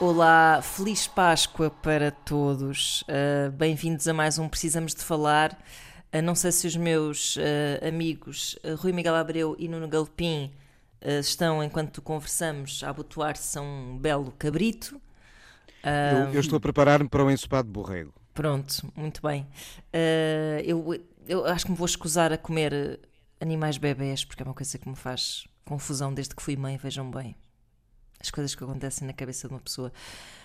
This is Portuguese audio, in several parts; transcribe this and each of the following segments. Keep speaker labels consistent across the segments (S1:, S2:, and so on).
S1: Olá, feliz Páscoa para todos. Uh, Bem-vindos a mais um Precisamos de Falar. Uh, não sei se os meus uh, amigos Rui Miguel Abreu e Nuno Galpim estão, enquanto conversamos, a abotoar-se a um belo cabrito.
S2: Eu, eu estou a preparar-me para um ensopado de borrego.
S1: Pronto, muito bem. eu, eu acho que me vou escusar a comer animais bebés, porque é uma coisa que me faz confusão desde que fui mãe, vejam bem. As coisas que acontecem na cabeça de uma pessoa.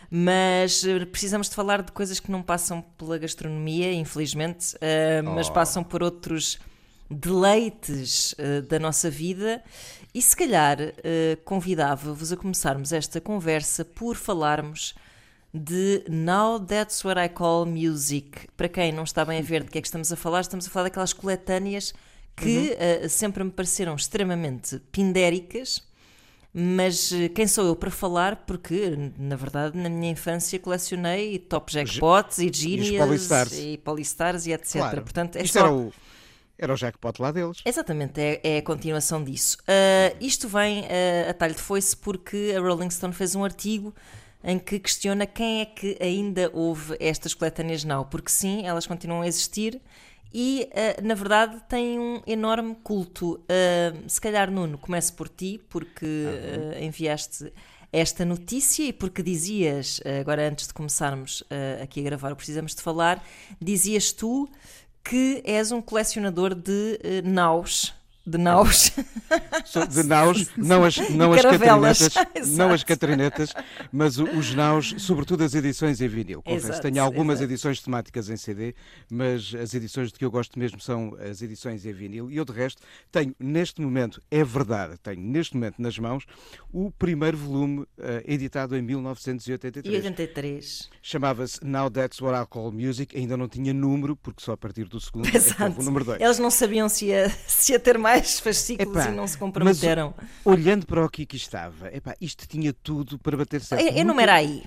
S1: Mas eh, precisamos de falar de coisas que não passam pela gastronomia, infelizmente, uh, mas
S2: Oh.
S1: passam por outros deleites uh, da nossa vida. E se calhar uh, convidava-vos a começarmos esta conversa por falarmos de Now That's What I Call Music. Para quem não está bem a ver de que é que estamos a falar, estamos a falar daquelas coletâneas que uh, sempre me pareceram extremamente pindéricas, mas uh, quem sou eu para falar? Porque, na verdade, na minha infância colecionei Top Jackpots e Genius
S2: Polystars.
S1: e Polystars e etc.
S2: Claro.
S1: Portanto, é
S2: Isto
S1: só-
S2: era o, era o jackpot lá deles.
S1: Exatamente, é, é a continuação disso. Uh, isto vem uh, a talho de foice porque a Rolling Stone fez um artigo em que questiona quem é que ainda ouve estas coletâneas now, porque sim, elas continuam a existir e, uh, na verdade, têm um enorme culto. Uh, se calhar, Nuno, comece por ti, porque uh, enviaste esta notícia e porque dizias, agora antes de começarmos aqui a gravar o Precisamos de Falar, dizias tu que és um colecionador de naus. De naus.
S2: De naus, não as, não as catrinetas, não as catrinetas, mas os naus, sobretudo as edições em vinil. Confesso,
S1: Exato,
S2: tenho algumas
S1: exato.
S2: edições temáticas em CD, mas as edições de que eu gosto mesmo são as edições em vinil. E eu, de resto, tenho neste momento, é verdade, tenho neste momento nas mãos o primeiro volume eh, editado em 1983.
S1: E 83.
S2: Chamava-se Now That's What I Call Music, ainda não tinha número, porque só a partir do segundo é o número 2.
S1: Eles não sabiam se ia, se ia ter mais fascículos
S2: Epá,
S1: e não se comprometeram.
S2: Olhando para o que aqui estava, epá, isto tinha tudo para bater certo.
S1: E-
S2: Nunca-
S1: Enumera aí.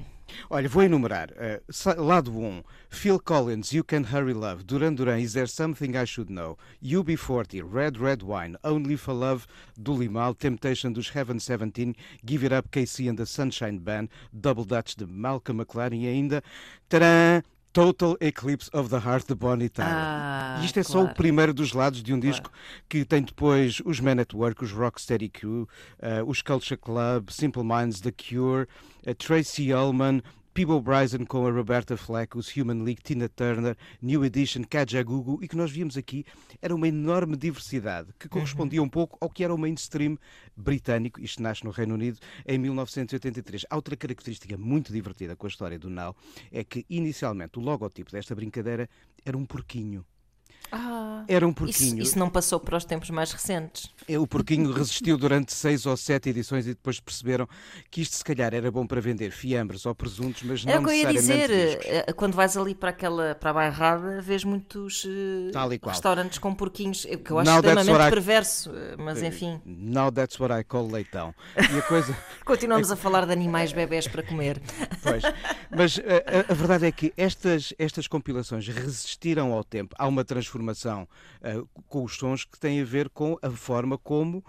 S2: Olha, vou enumerar. Sa- lado 1, Phil Collins, You Can Hurry Love, Duran Duran, Is There Something I Should Know, UB40, Red Red Wine, Only for Love, do Limal, Temptation dos Heaven 17, Give It Up, KC and the Sunshine Band, Double Dutch de Malcolm McLaren e ainda, tcharam, Total Eclipse of the Heart de Bonnie Tyler.
S1: Ah,
S2: isto é só o
S1: claro.
S2: primeiro dos lados de um disco que tem depois os Men at Work, os Rocksteady Crew, eh, os Culture Club, Simple Minds, The Cure, a Tracy Ullman, Peebo Bryson com a Roberta Fleck, os Human League, Tina Turner, New Edition, Kajagoogoo, e que nós víamos aqui era uma enorme diversidade que correspondia um pouco ao que era o mainstream britânico, isto nasce no Reino Unido, em 1983. Há outra característica muito divertida com a história do Now, é que inicialmente o logotipo desta brincadeira era um porquinho.
S1: Ah,
S2: Era um
S1: isso,
S2: porquinho.
S1: isso não passou para os tempos mais recentes.
S2: É, O porquinho resistiu durante seis ou sete edições e depois perceberam que isto se calhar era bom para vender fiambres ou presuntos, mas
S1: Era
S2: não
S1: o que eu ia
S2: necessariamente
S1: dizer.
S2: discos.
S1: eh, Quando vais ali para aquela para a bairrada, vês muitos eh, restaurantes com porquinhos, eh, que eu acho
S2: Now
S1: extremamente
S2: I-
S1: perverso. eh, Mas enfim,
S2: Now that's what I call leitão. E a coisa.
S1: continuamos a falar de animais bebés para comer.
S2: Pois. Mas eh, a, a verdade é que estas, estas compilações resistiram ao tempo. Há uma transformação eh, com os sons que tem a ver com a forma como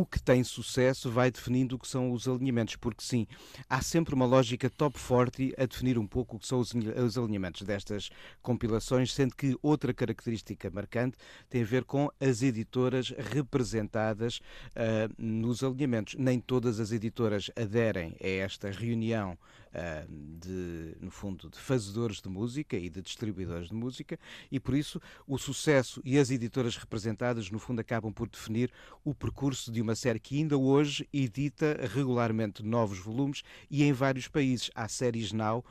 S2: o que tem sucesso vai definindo o que são os alinhamentos, porque sim, há sempre uma lógica top 40 a definir um pouco o que são os, alinha- os alinhamentos destas compilações, sendo que outra característica marcante tem a ver com as editoras representadas ah, nos alinhamentos. Nem todas as editoras aderem a esta reunião ah, de, no fundo, de fazedores de música e de distribuidores de música, e por isso o sucesso e as editoras representadas, no fundo, acabam por definir o percurso de uma série que ainda hoje edita regularmente novos volumes e em vários países. Há séries now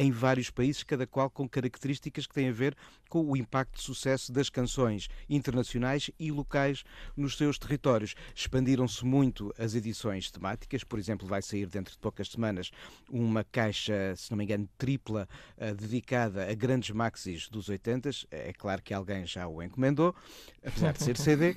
S2: em vários países, cada qual com características que têm a ver com o impacto de sucesso das canções internacionais e locais nos seus territórios. Expandiram-se muito as edições temáticas, por exemplo, vai sair dentro de poucas semanas uma caixa, se não me engano, tripla, uh, dedicada a grandes maxis dos 80 É claro que alguém já o encomendou, apesar de ser CD.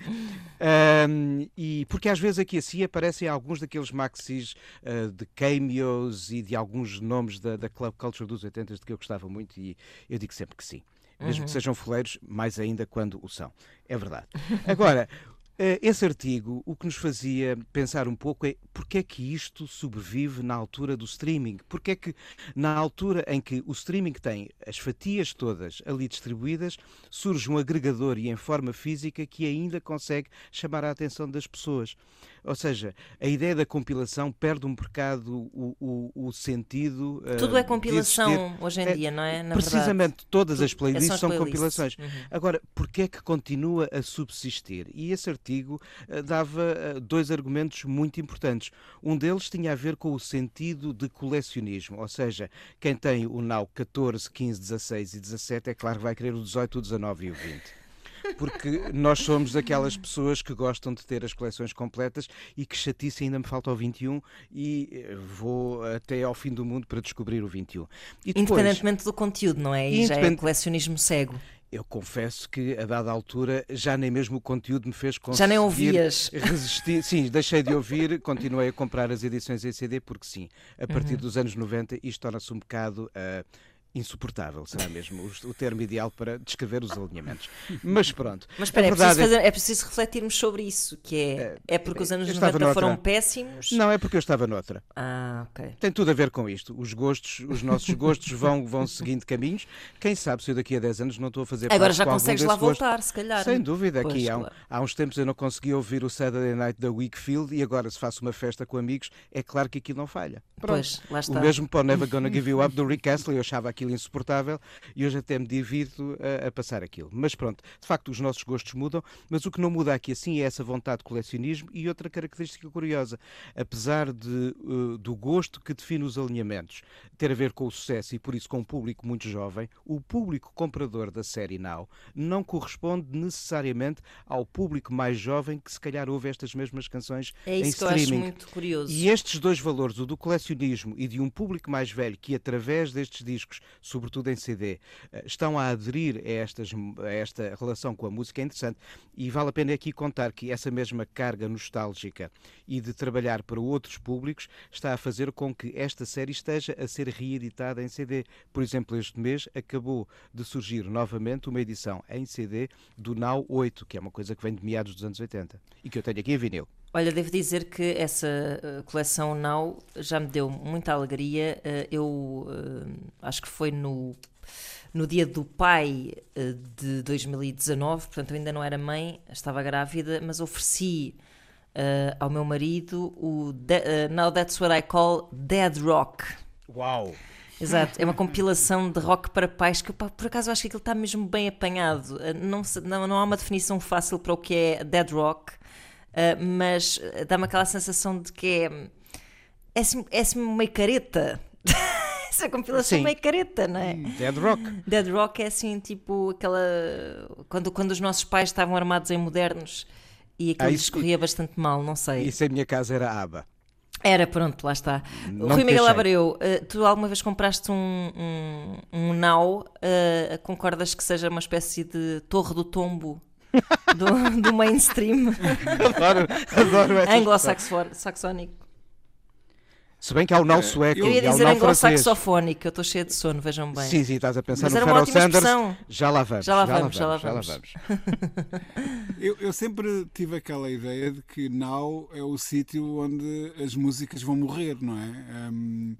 S2: Um, e porque às vezes aqui assim aparecem alguns daqueles maxis uh, de cameos e de alguns nomes da, da club culture dos 80 de que eu gostava muito e eu digo sempre que sim. Mesmo uhum. que sejam foleiros, mais ainda quando o são. É verdade. Agora, eh, esse artigo, o que nos fazia pensar um pouco é porque é que isto sobrevive na altura do streaming? Porque é que, na altura em que o streaming tem as fatias todas ali distribuídas, surge um agregador e em forma física que ainda consegue chamar a atenção das pessoas? Ou seja, a ideia da compilação perde um bocado o, o, o sentido.
S1: Eh, Tudo uh, é compilação hoje em é, dia, não é?
S2: Na precisamente verdade. todas as playlists são, são compilações. Uhum. Agora, porquê é que continua a subsistir? E esse artigo uh, dava uh, dois argumentos muito importantes. Um deles tinha a ver com o sentido de colecionismo, ou seja, quem tem o Now 14, 15, 16 e 17 é claro que vai querer o 18, o 19 e o 20 porque nós somos aquelas pessoas que gostam de ter as coleções completas e que chatice ainda me falta o 21 e eh, vou até ao fim do mundo para descobrir o 21.
S1: E depois, Independentemente do conteúdo, não é? E já é colecionismo cego.
S2: Eu confesso que, a dada altura, já nem mesmo o conteúdo me fez conseguir
S1: já nem ouvias.
S2: resistir. Sim, deixei de ouvir, continuei a comprar as edições em CD, porque sim, a partir uhum. dos anos 90 isto torna-se um bocado. Uh, insuportável, será mesmo o termo ideal para descrever os alinhamentos. Mas pronto.
S1: Mas espera, é, preciso fazer, é preciso refletirmos sobre isso, que é, é, é porque os anos 90 noutra. foram péssimos?
S2: Não, é porque eu estava noutra.
S1: Ah, ok.
S2: Tem tudo a ver com isto. Os gostos, os nossos gostos vão, vão seguindo caminhos. Quem sabe se eu daqui a 10 anos não estou a fazer
S1: Agora já consegues lá voltar, se calhar.
S2: Sem dúvida. Pois, aqui há, um, há, uns tempos eu não consegui ouvir o Saturday Night da Wakefield e agora se faço uma festa com amigos, é claro que aquilo não falha. Pronto. Pois, lá está. O mesmo para o Never Gonna Give You Up do Rick Astley, eu achava aquilo insuportável e hoje até me divido a, a, passar aquilo. Mas pronto, de facto os nossos gostos mudam, mas o que não muda aqui assim é essa vontade de colecionismo e outra característica curiosa. Apesar de, uh, do gosto que define os alinhamentos ter a ver com o sucesso e por isso com um público muito jovem, o público comprador da série Now não corresponde necessariamente ao público mais jovem que se calhar ouve estas mesmas canções
S1: é isso
S2: em
S1: que streaming. Eu acho muito curioso.
S2: E estes dois valores, o do colecionismo e de um público mais velho que através destes discos, sobretudo em CD, eh, estão a aderir a, estas, a esta relação com a música é interessante e vale a pena aqui contar que essa mesma carga nostálgica e de trabalhar para outros públicos está a fazer com que esta série esteja a ser reeditada em CD. Por exemplo, este mês acabou de surgir novamente uma edição em CD do Now 8, que é uma coisa que vem de meados dos anos 80 e que eu tenho aqui em vinil.
S1: Olha, devo dizer que essa uh, coleção Now já me deu muita alegria. Uh, eu uh, acho que foi no no dia do pai eh, de 2019, portanto eu ainda não era mãe, estava grávida, mas ofereci ao meu marido o de, Now That's What I Call Dead Rock.
S2: Uau!
S1: Exato, é uma compilação de rock para pais que por acaso acho que aquilo está mesmo bem apanhado. Não, não, não há uma definição fácil para o que é dead rock, uh, mas dá-me aquela sensação de que é, é, é assim meio careta. Essa compilação Sim. meio careta, não é?
S2: Dead Rock.
S1: Dead Rock é assim, tipo, aquela. Quando, quando os nossos pais estavam armados em modernos e aquilo ah, escorria bastante mal, não sei.
S2: Isso em minha casa era aba.
S1: Era, pronto, lá está. Não Rui Miguel Abreu, uh, tu alguma vez compraste um, um, um Now? Uh, concordas que seja uma espécie de torre do tombo do, do mainstream?
S2: adoro, adoro
S1: Anglo-saxónico.
S2: Se bem que há o não sueco.
S1: Eu ia dizer anglo-saxofónico, eu estou cheio de sono, vejam bem.
S2: Sim, sim, estás a pensar Mas no Pharoah Sanders. Expressão. Já lá vamos.
S1: Já lá vamos, já lá vamos. Já lá vamos.
S3: eu, eu, sempre tive aquela ideia de que Now é o sítio onde as músicas vão morrer, não é? Um,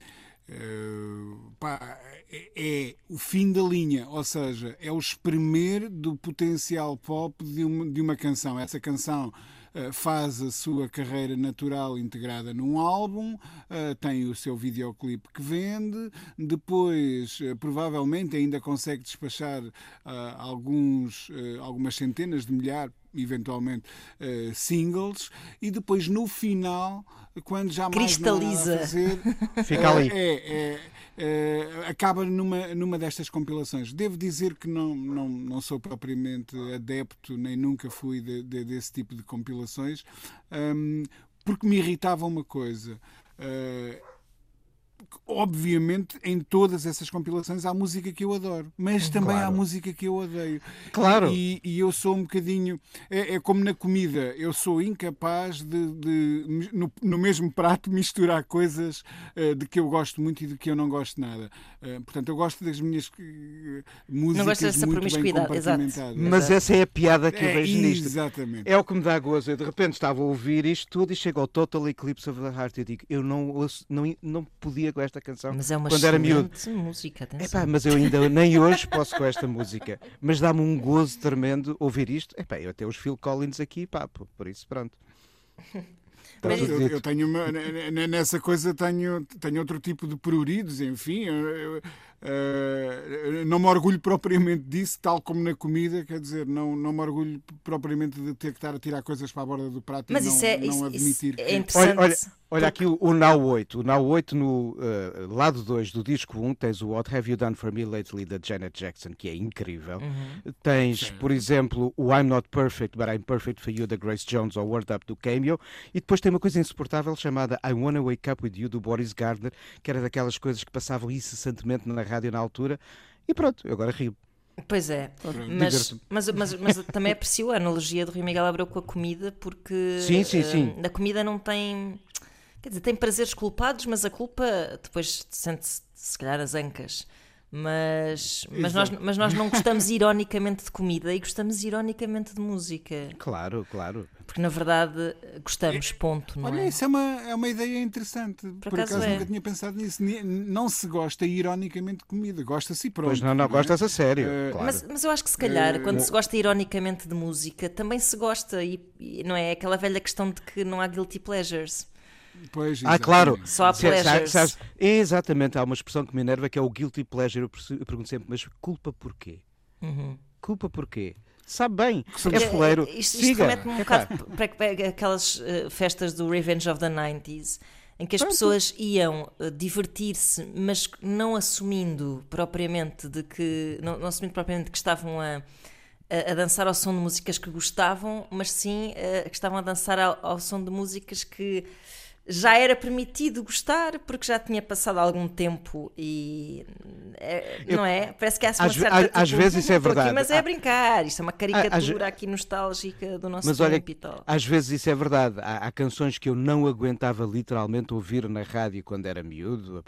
S3: eh, pá, é, é, o fim da linha, ou seja, é o espremer do potencial pop de uma, de uma canção. Essa canção eh, faz a sua carreira natural integrada num álbum, eh, tem o seu videoclipe que vende, depois provavelmente ainda consegue despachar alguns, algumas centenas de milhares eventualmente uh, singles, e depois no final, quando já mais
S1: Cristaliza.
S3: fazer,
S2: Fica ali.
S3: é, é, é, acaba numa, numa destas compilações. Devo dizer que não, não, não sou propriamente adepto, nem nunca fui de, de, desse tipo de compilações, um, porque me irritava uma coisa. Uh, obviamente, em todas essas compilações há música que eu adoro, mas também
S2: Claro.
S3: há música que eu odeio.
S2: Claro.
S3: E, e eu sou um bocadinho. É, é como na comida, eu sou incapaz de, de, no, no mesmo prato, misturar coisas eh, de que eu gosto muito e de que eu não gosto nada. Eh, portanto, eu gosto das minhas eh, músicas
S1: gostas dessa
S3: muito bem
S1: promiscuidade, exato.
S2: Mas essa é a piada que eu
S3: É,
S2: vejo nisto.
S3: Exatamente.
S2: É o que me dá gozo. Eu de repente estava a ouvir isto tudo e chego ao Total Eclipse of the Heart e eu digo, eu não, ouço- não, não podia esta canção
S1: Mas é uma
S2: quando era miúdo.
S1: música.
S2: Epá, mas eu ainda nem hoje posso com esta música. Mas dá-me um gozo tremendo ouvir isto. Epá, eu até os Phil Collins aqui, pá, por por isso pronto.
S1: Mas
S3: Eu, eu tenho uma- nessa coisa tenho, tenho outro tipo de pruridos, enfim. eu- eu, eh, não me orgulho propriamente disso, tal como na comida, quer dizer, não, não me orgulho propriamente de ter que estar a tirar coisas para a borda do prato
S1: Mas
S3: e não,
S1: isso é,
S3: não
S1: isso,
S3: admitir
S1: isso é
S3: que.
S1: interessante.
S2: Olha, olha, olha aqui o, o Now 8. O Now 8 no eh, lado 2 do disco 1 tens o What Have You Done For Me Lately da Janet Jackson, que é incrível.
S1: Uhum.
S2: Tens, por exemplo, o I'm Not Perfect, But I'm Perfect For You da Grace Jones ou Word Up do Cameo. E depois tem uma coisa insuportável chamada I Wanna Wake Up With You do Boris Gardner, que era daquelas coisas que passavam incessantemente na rádio na altura. E pronto, eu agora rio.
S1: Pois é, mas, mas, mas, mas também aprecio a analogia do Rui Miguel Abreu com a comida, porque
S2: Sim, sim,
S1: eh,
S2: sim.
S1: a comida não tem. Quer dizer, tem prazeres culpados, mas a culpa depois sente-se, se calhar, as ancas. Mas, mas, nós, mas nós não gostamos ironicamente de comida e gostamos ironicamente de música.
S2: Claro, claro.
S1: Porque na verdade gostamos, ponto, não
S3: Olha,
S1: é?
S3: isso é uma, é uma ideia interessante. Por,
S1: acaso
S3: acaso
S1: é.
S3: nunca tinha pensado nisso. Ni- Não se gosta ironicamente de comida, gosta-se pronto.
S2: Pois não, não,
S3: é?
S2: gostas a sério.
S3: Eh,
S2: claro.
S1: Mas, mas eu acho que se calhar, quando se gosta ironicamente de música, também se gosta, e, e não é aquela velha questão de que não há guilty pleasures.
S3: Pois,
S2: Ah, claro.
S3: exatamente.
S1: Só há
S2: sa-
S1: pleasures.
S2: sabes- exatamente, há uma expressão que me enerva que é o guilty pleasure. Eu pergunto sempre, mas culpa porquê? Culpa porquê? Sabe bem, é foleiro.
S1: Isto, isto remete-me um
S2: Epá,
S1: bocado para, aquelas eh, festas do Revenge of the 90s, em que as pessoas iam eh, divertir-se, mas não assumindo propriamente de que. Não, não assumindo propriamente que estavam a, a, a dançar ao som de músicas que gostavam, mas sim eh, que estavam a dançar ao, ao som de músicas que já era permitido gostar porque já tinha passado algum tempo e eh, não é? Parece que há uma
S2: Às
S1: certa,
S2: às- às
S1: tipo,
S2: vezes isso é
S1: "Estou aqui,
S2: verdade.
S1: mas é
S2: Há-
S1: brincar, isto é uma
S2: às-
S1: caricatura aqui nostálgica do nosso
S2: Mas olha,
S1: e tal.
S2: às vezes isso é verdade. Há, há canções que eu não aguentava literalmente ouvir na rádio quando era miúdo.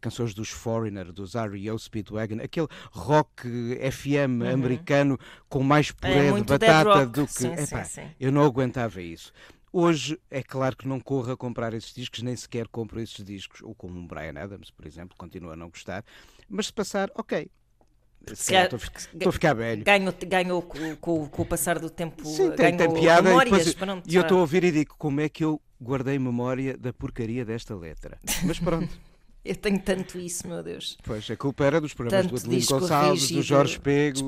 S2: Canções dos Foreigner, dos R.E.O. Speedwagon, aquele rock FM americano com mais puré de
S1: Uhum. É dead
S2: batata do que.
S1: Sim, sim, sim.
S2: Eu não aguentava isso. Hoje é claro que não corro a comprar esses discos, nem sequer compro esses discos, ou como um Brian Adams, por exemplo, continuo a não gostar. Mas se passar, ok. Se calhar
S1: calhar-
S2: Estou a ficar velho.
S1: Ganhou, ganhou com, com- com o passar do tempo,
S2: Sim, tem, tem piada. E,
S1: memórias,
S2: depois-
S1: pronto,
S2: e eu estou a ouvir e digo como é que eu guardei memória da porcaria desta letra. Mas pronto,
S1: Eu tenho tanto isso, meu Deus.
S2: pois a culpa era dos programas
S1: Tanto
S2: do Adelino Gonçalves, do Jorge Pego,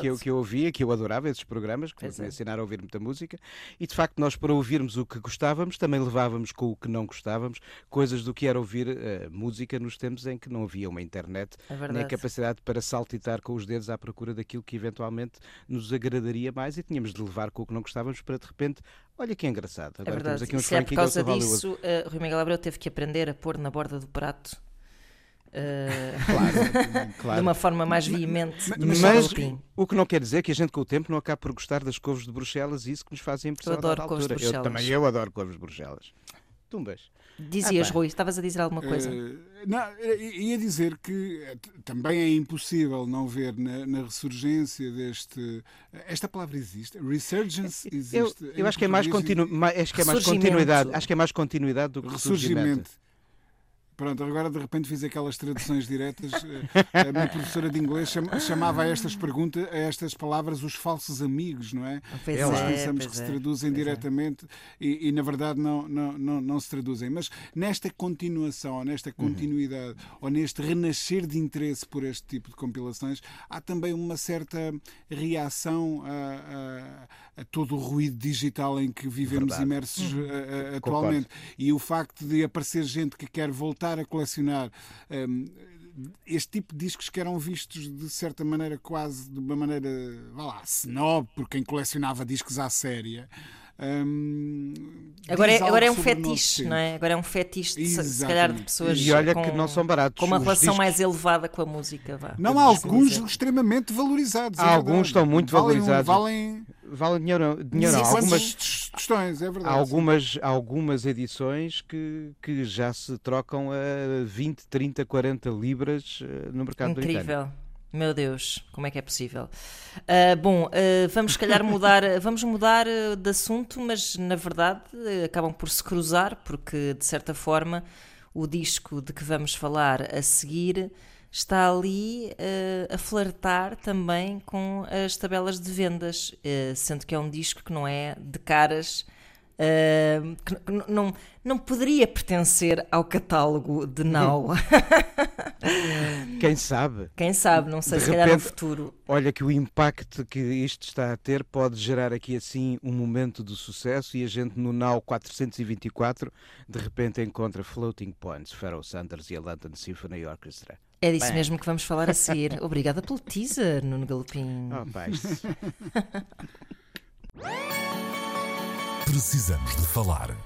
S2: que eu, que eu ouvia, que eu adorava esses programas, que
S1: Pois
S2: me
S1: é.
S2: ensinaram a ouvir muita música. E de facto, nós para ouvirmos o que gostávamos, também levávamos com o que não gostávamos, coisas do que era ouvir eh, música nos tempos em que não havia uma internet,
S1: É
S2: nem capacidade para saltitar com os dedos à procura daquilo que eventualmente nos agradaria mais e tínhamos de levar com o que não gostávamos para de repente, olha que engraçado.
S1: É
S2: Agora
S1: verdade.
S2: temos aqui uns
S1: Se é por causa disso, uh, Rui Miguel Abreu teve que aprender a pôr na borda do prato uh,
S2: Claro, claro.
S1: de uma forma mais veemente.
S3: mas-
S2: Mas o que não quer dizer que a gente com o tempo não acabe por gostar das couves de Bruxelas e isso que nos faz impressão
S1: Eu adoro
S2: a
S1: couves de
S2: altura. Eu
S1: Bruxelas.
S2: também eu adoro couves de Bruxelas. Tumbas.
S1: Dizias,
S2: Ah.
S1: Rui, estavas a dizer alguma coisa?
S3: Eh, não, eh, ia dizer que eh, também é impossível não ver na, na ressurgência deste. Esta palavra existe? Resurgence
S2: Eu,
S3: existe.
S2: eu
S3: em
S2: acho que é mais, continu, acho que é mais continuidade. Acho que é mais continuidade do que ressurgimento.
S3: Ressurgimento. Pronto, agora de repente fiz aquelas traduções diretas. Eh, A minha professora de inglês cham- chamava a estas perguntas, a estas palavras, os falsos amigos, não é?
S1: Pois
S3: Nós
S1: é,
S3: pensamos que se
S1: é,
S3: traduzem
S1: pois é.
S3: diretamente e, e, na verdade não, não, não, não se traduzem. Mas nesta continuação, ou nesta continuidade, ou neste renascer de interesse por este tipo de compilações, há também uma certa reação a, a- a todo o ruído digital em que vivemos
S2: Verdade.
S3: imersos eh, eh, atualmente. E o facto de aparecer gente que quer voltar a colecionar. hum, este tipo de discos que eram vistos de certa maneira quase de uma maneira, vá lá, snob, por quem colecionava discos à séria. hum,
S1: Agora é, agora é um fetiche, não é? Agora é um fetiche, de, se- calhar, de pessoas
S2: E olha
S1: com,
S2: que não são baratos.
S1: com uma
S2: Os
S1: relação
S2: discos-
S1: mais elevada com a música. Vá,
S3: Não, há alguns
S1: dizer.
S3: extremamente valorizados. é
S2: Há alguns
S3: verdade.
S2: estão muito
S3: Valem- um-
S2: valorizados.
S3: Valem
S2: Vale dinheiro, dinheiro.
S1: Sim,
S2: Algumas,
S3: tostões, é verdade.
S2: há algumas, há algumas edições que, que já se trocam a 20, 30, 40 libras eh, no mercado britânico.
S1: Incrível. Meu Deus, como é que é possível? Ah, bom, ah, vamos se calhar mudar, vamos mudar ah, de assunto, mas na verdade acabam por se cruzar, porque de certa forma o disco de que vamos falar a seguir está ali ah, a flertar também com as tabelas de vendas, ah, sendo que é um disco que não é de caras. ah, que não, não poderia pertencer ao catálogo de Now.
S2: Quem sabe?
S1: Quem sabe, não sei,
S2: De
S1: se calhar no
S2: repente-
S1: futuro.
S2: Olha que o impacto que isto está a ter pode gerar aqui assim um momento de sucesso e a gente no Now 424 de repente encontra Floating Points, Pharoah Sanders e a London Symphony Orchestra.
S1: É disso
S2: Bem.
S1: mesmo que vamos falar a seguir. Obrigada pelo teaser, Nuno Galopim.
S2: Oh,
S4: Precisamos de falar.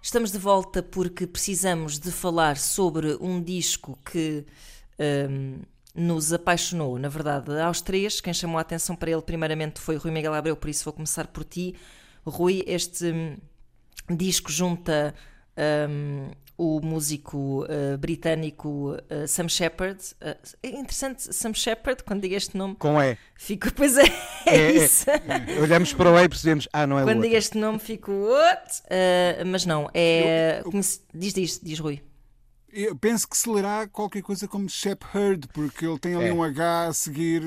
S1: Estamos de volta porque precisamos de falar sobre um disco que hum, nos apaixonou, na verdade, aos três. Quem chamou a atenção para ele primeiramente foi o Rui Miguel Abreu, por isso vou começar por ti. Rui, este hum, disco junta hum, o músico uh, britânico uh, Sam Shepard. Uh, é interessante, Sam Shepard, quando digo este nome,
S2: Com E.
S1: fico, pois é, é,
S2: É, é.
S1: isso.
S2: Olhamos para o E e percebemos, ah, não é
S1: Quando digo este nome, fico. What? Uh, mas não, é. conhece- Diz, diz, diz Rui.
S3: Eu penso que se lerá qualquer coisa como Shepherd, porque ele tem ali
S2: É.
S3: um H a seguir.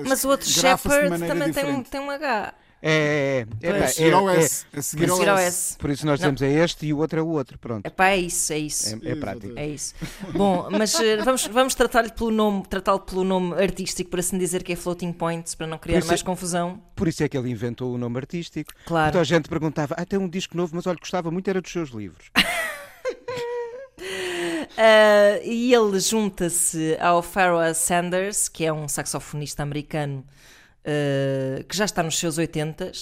S3: as-
S1: Mas o outro Shepard também tem um, tem um H.
S2: É, é, é.
S3: Seguir ao
S2: é, é.
S3: S. A seguir ao S.
S2: Por isso nós
S1: Não.
S2: temos é este e o outro é o outro. Pronto.
S1: Epá, é isso, é isso.
S2: É, é prático.
S1: É isso. Bom, mas eh, vamos, vamos tratar-lhe pelo nome, tratá-lo pelo nome artístico, por assim dizer, que é Floating Points, para não criar mais
S2: é-
S1: confusão.
S2: Por isso é que ele inventou o nome artístico.
S1: Claro.
S2: Então a gente perguntava, ah, tem um disco novo, mas olha, gostava muito, era dos seus livros.
S1: Ah, e ele junta-se ao Pharoah Sanders, que é um saxofonista americano ah, que já está nos seus 80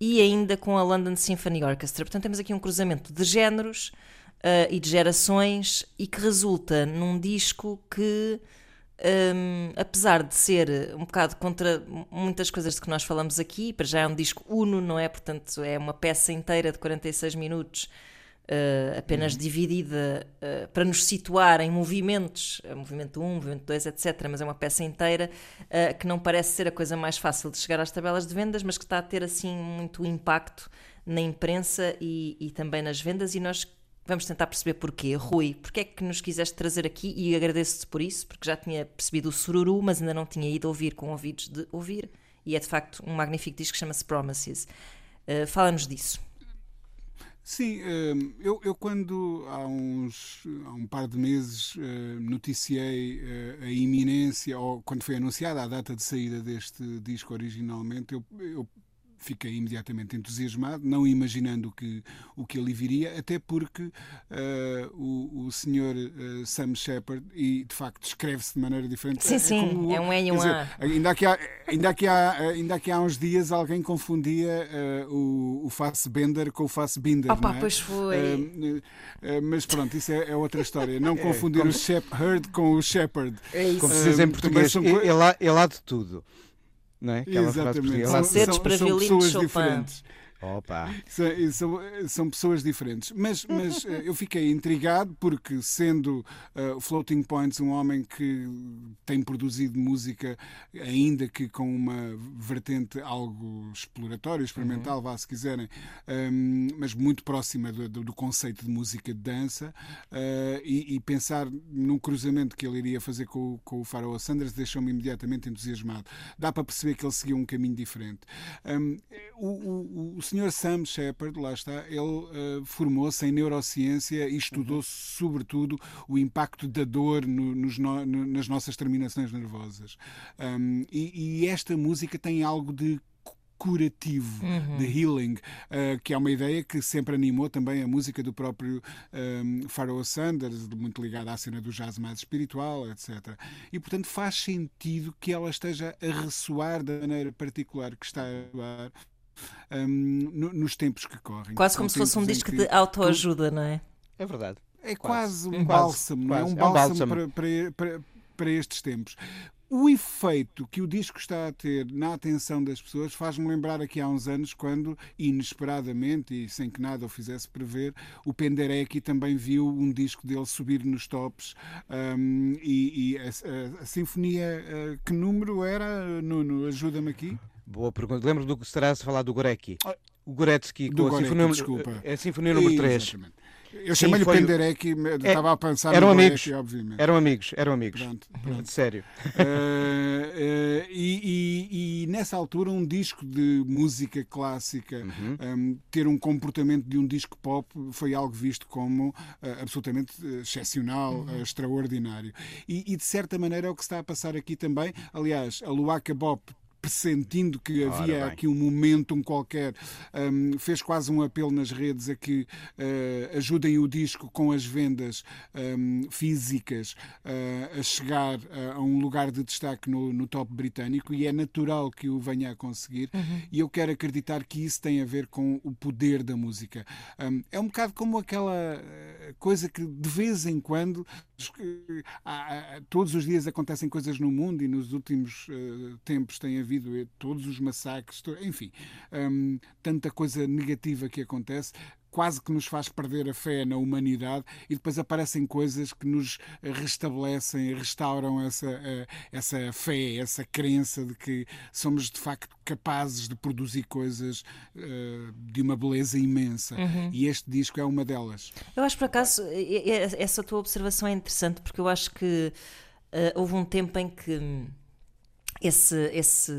S1: e ainda com a London Symphony Orchestra. Portanto, temos aqui um cruzamento de géneros ah, e de gerações e que resulta num disco que. hum, apesar de ser um bocado contra muitas coisas de que nós falamos aqui, para já é um disco uno, não é? Portanto, é uma peça inteira de 46 minutos uh, apenas dividida uh, para nos situar em movimentos, uh, movimento 1, movimento 2, etc. Mas é uma peça inteira uh, que não parece ser a coisa mais fácil de chegar às tabelas de vendas, mas que está a ter assim muito impacto na imprensa e, e também nas vendas. E nós vamos tentar perceber porquê. Rui, porquê é que nos quiseste trazer aqui? E agradeço-te por isso, porque já tinha percebido o sururu, mas ainda não tinha ido ouvir com ouvidos de ouvir. E é de facto um magnífico disco que chama-se Promises. Fala-nos disso.
S3: Sim, hum, eu, eu quando há uns há um par de meses eh, noticiei eh, a iminência, ou quando foi anunciada a data de saída deste disco originalmente, eu, eu fiquei imediatamente entusiasmado, não imaginando o que, o que ali viria, até porque eh, o, o senhor eh, Sam Shepard, e de facto escreve-se de maneira diferente.
S1: Sim, sim,
S3: como
S1: é um E e um A.
S3: Ainda aqui, há, ainda, aqui há, ainda aqui há uns dias alguém confundia eh, o, o Fassbender com o Fassbinder.
S1: Opa,
S3: não é?
S1: pois foi.
S3: Mas pronto, isso é, é outra história. Não confundir o Shepherd com o Shepherd.
S1: É isso.
S2: Como se diz em português,
S3: são
S2: ele há, ele há de tudo. Não é? Aquela frase
S3: Exatamente.
S2: portuguesa.
S1: São seres para violino de
S3: pessoas
S1: Chopin.
S3: diferentes.
S2: Opa!
S3: São, são, são pessoas diferentes. Mas, mas eh, eu fiquei intrigado porque, sendo uh, Floating Points um homem que tem produzido música, ainda que com uma vertente algo exploratória, experimental, uhum. vá se quiserem, um, mas muito próxima do, do, do, conceito de música de dança, uh, e, e, pensar num cruzamento que ele iria fazer com, com o Pharaoh Sanders deixou-me imediatamente entusiasmado. Dá para perceber que ele seguiu um caminho diferente. Um, o, o, o senhor Sam Shepard, lá está, ele uh, formou-se em neurociência e estudou uhum. sobretudo o impacto da dor no, nos no, nas nossas terminações nervosas. Um, e, e esta música tem algo de curativo, uhum. de healing, uh, que é uma ideia que sempre animou também a música do próprio um, Pharaoh Sanders, muito ligada à cena do jazz mais espiritual, etc. E, portanto, faz sentido que ela esteja a ressoar da maneira particular que está a atuar um, nos tempos que correm.
S1: Quase como se fosse um disco de autoajuda, não é?
S2: É verdade.
S3: É quase, quase um bálsamo, quase, não é? Um bálsamo, é um bálsamo. Para, para, para, estes tempos. O efeito que o disco está a ter na atenção das pessoas faz-me lembrar aqui há uns anos quando, inesperadamente e sem que nada o fizesse prever, o Penderecki também viu um disco dele subir nos tops um, e, e a, a, a, sinfonia, uh, que número era, Nuno? Ajuda-me aqui.
S2: Boa pergunta. Lembro do que estarás a falar do Gorecki. Ah, o Goretzky
S3: com
S2: a
S3: Sinfonia, desculpa.
S2: A Sinfonia número 3. Exatamente.
S3: Eu chamei-lhe o Penderecki, é, estava a pensar
S2: eram amigos, Gorecki, obviamente. Eram amigos, eram amigos. Pronto, pronto. Sério. Uh,
S3: uh, e, e, e, nessa altura, um disco de música clássica uhum. um, ter um comportamento de um disco pop foi algo visto como uh, absolutamente excepcional, uhum. extraordinário. E, e, de certa maneira é o que está a passar aqui também. Aliás, a Luaca Bop pressentindo que havia aqui um momentum qualquer, um, fez quase um apelo nas redes a que uh, ajudem o disco com as vendas um, físicas uh, a chegar a, a um lugar de destaque no, no, top britânico e é natural que o venha a conseguir uhum. e eu quero acreditar que isso tem a ver com o poder da música. Um, é um bocado como aquela eh, coisa que de vez em quando todos os dias acontecem coisas no mundo e nos últimos uh, tempos tem havido havido eh, todos os massacres, enfim, hum, tanta coisa negativa que acontece quase que nos faz perder a fé na humanidade e depois aparecem coisas que nos restabelecem, restauram essa, eh, essa fé, essa crença de que somos de facto capazes de produzir coisas de uma beleza imensa. Uhum. E este disco é uma delas.
S1: Eu acho por acaso, essa tua observação é interessante porque eu acho que houve um tempo em que esse, esse,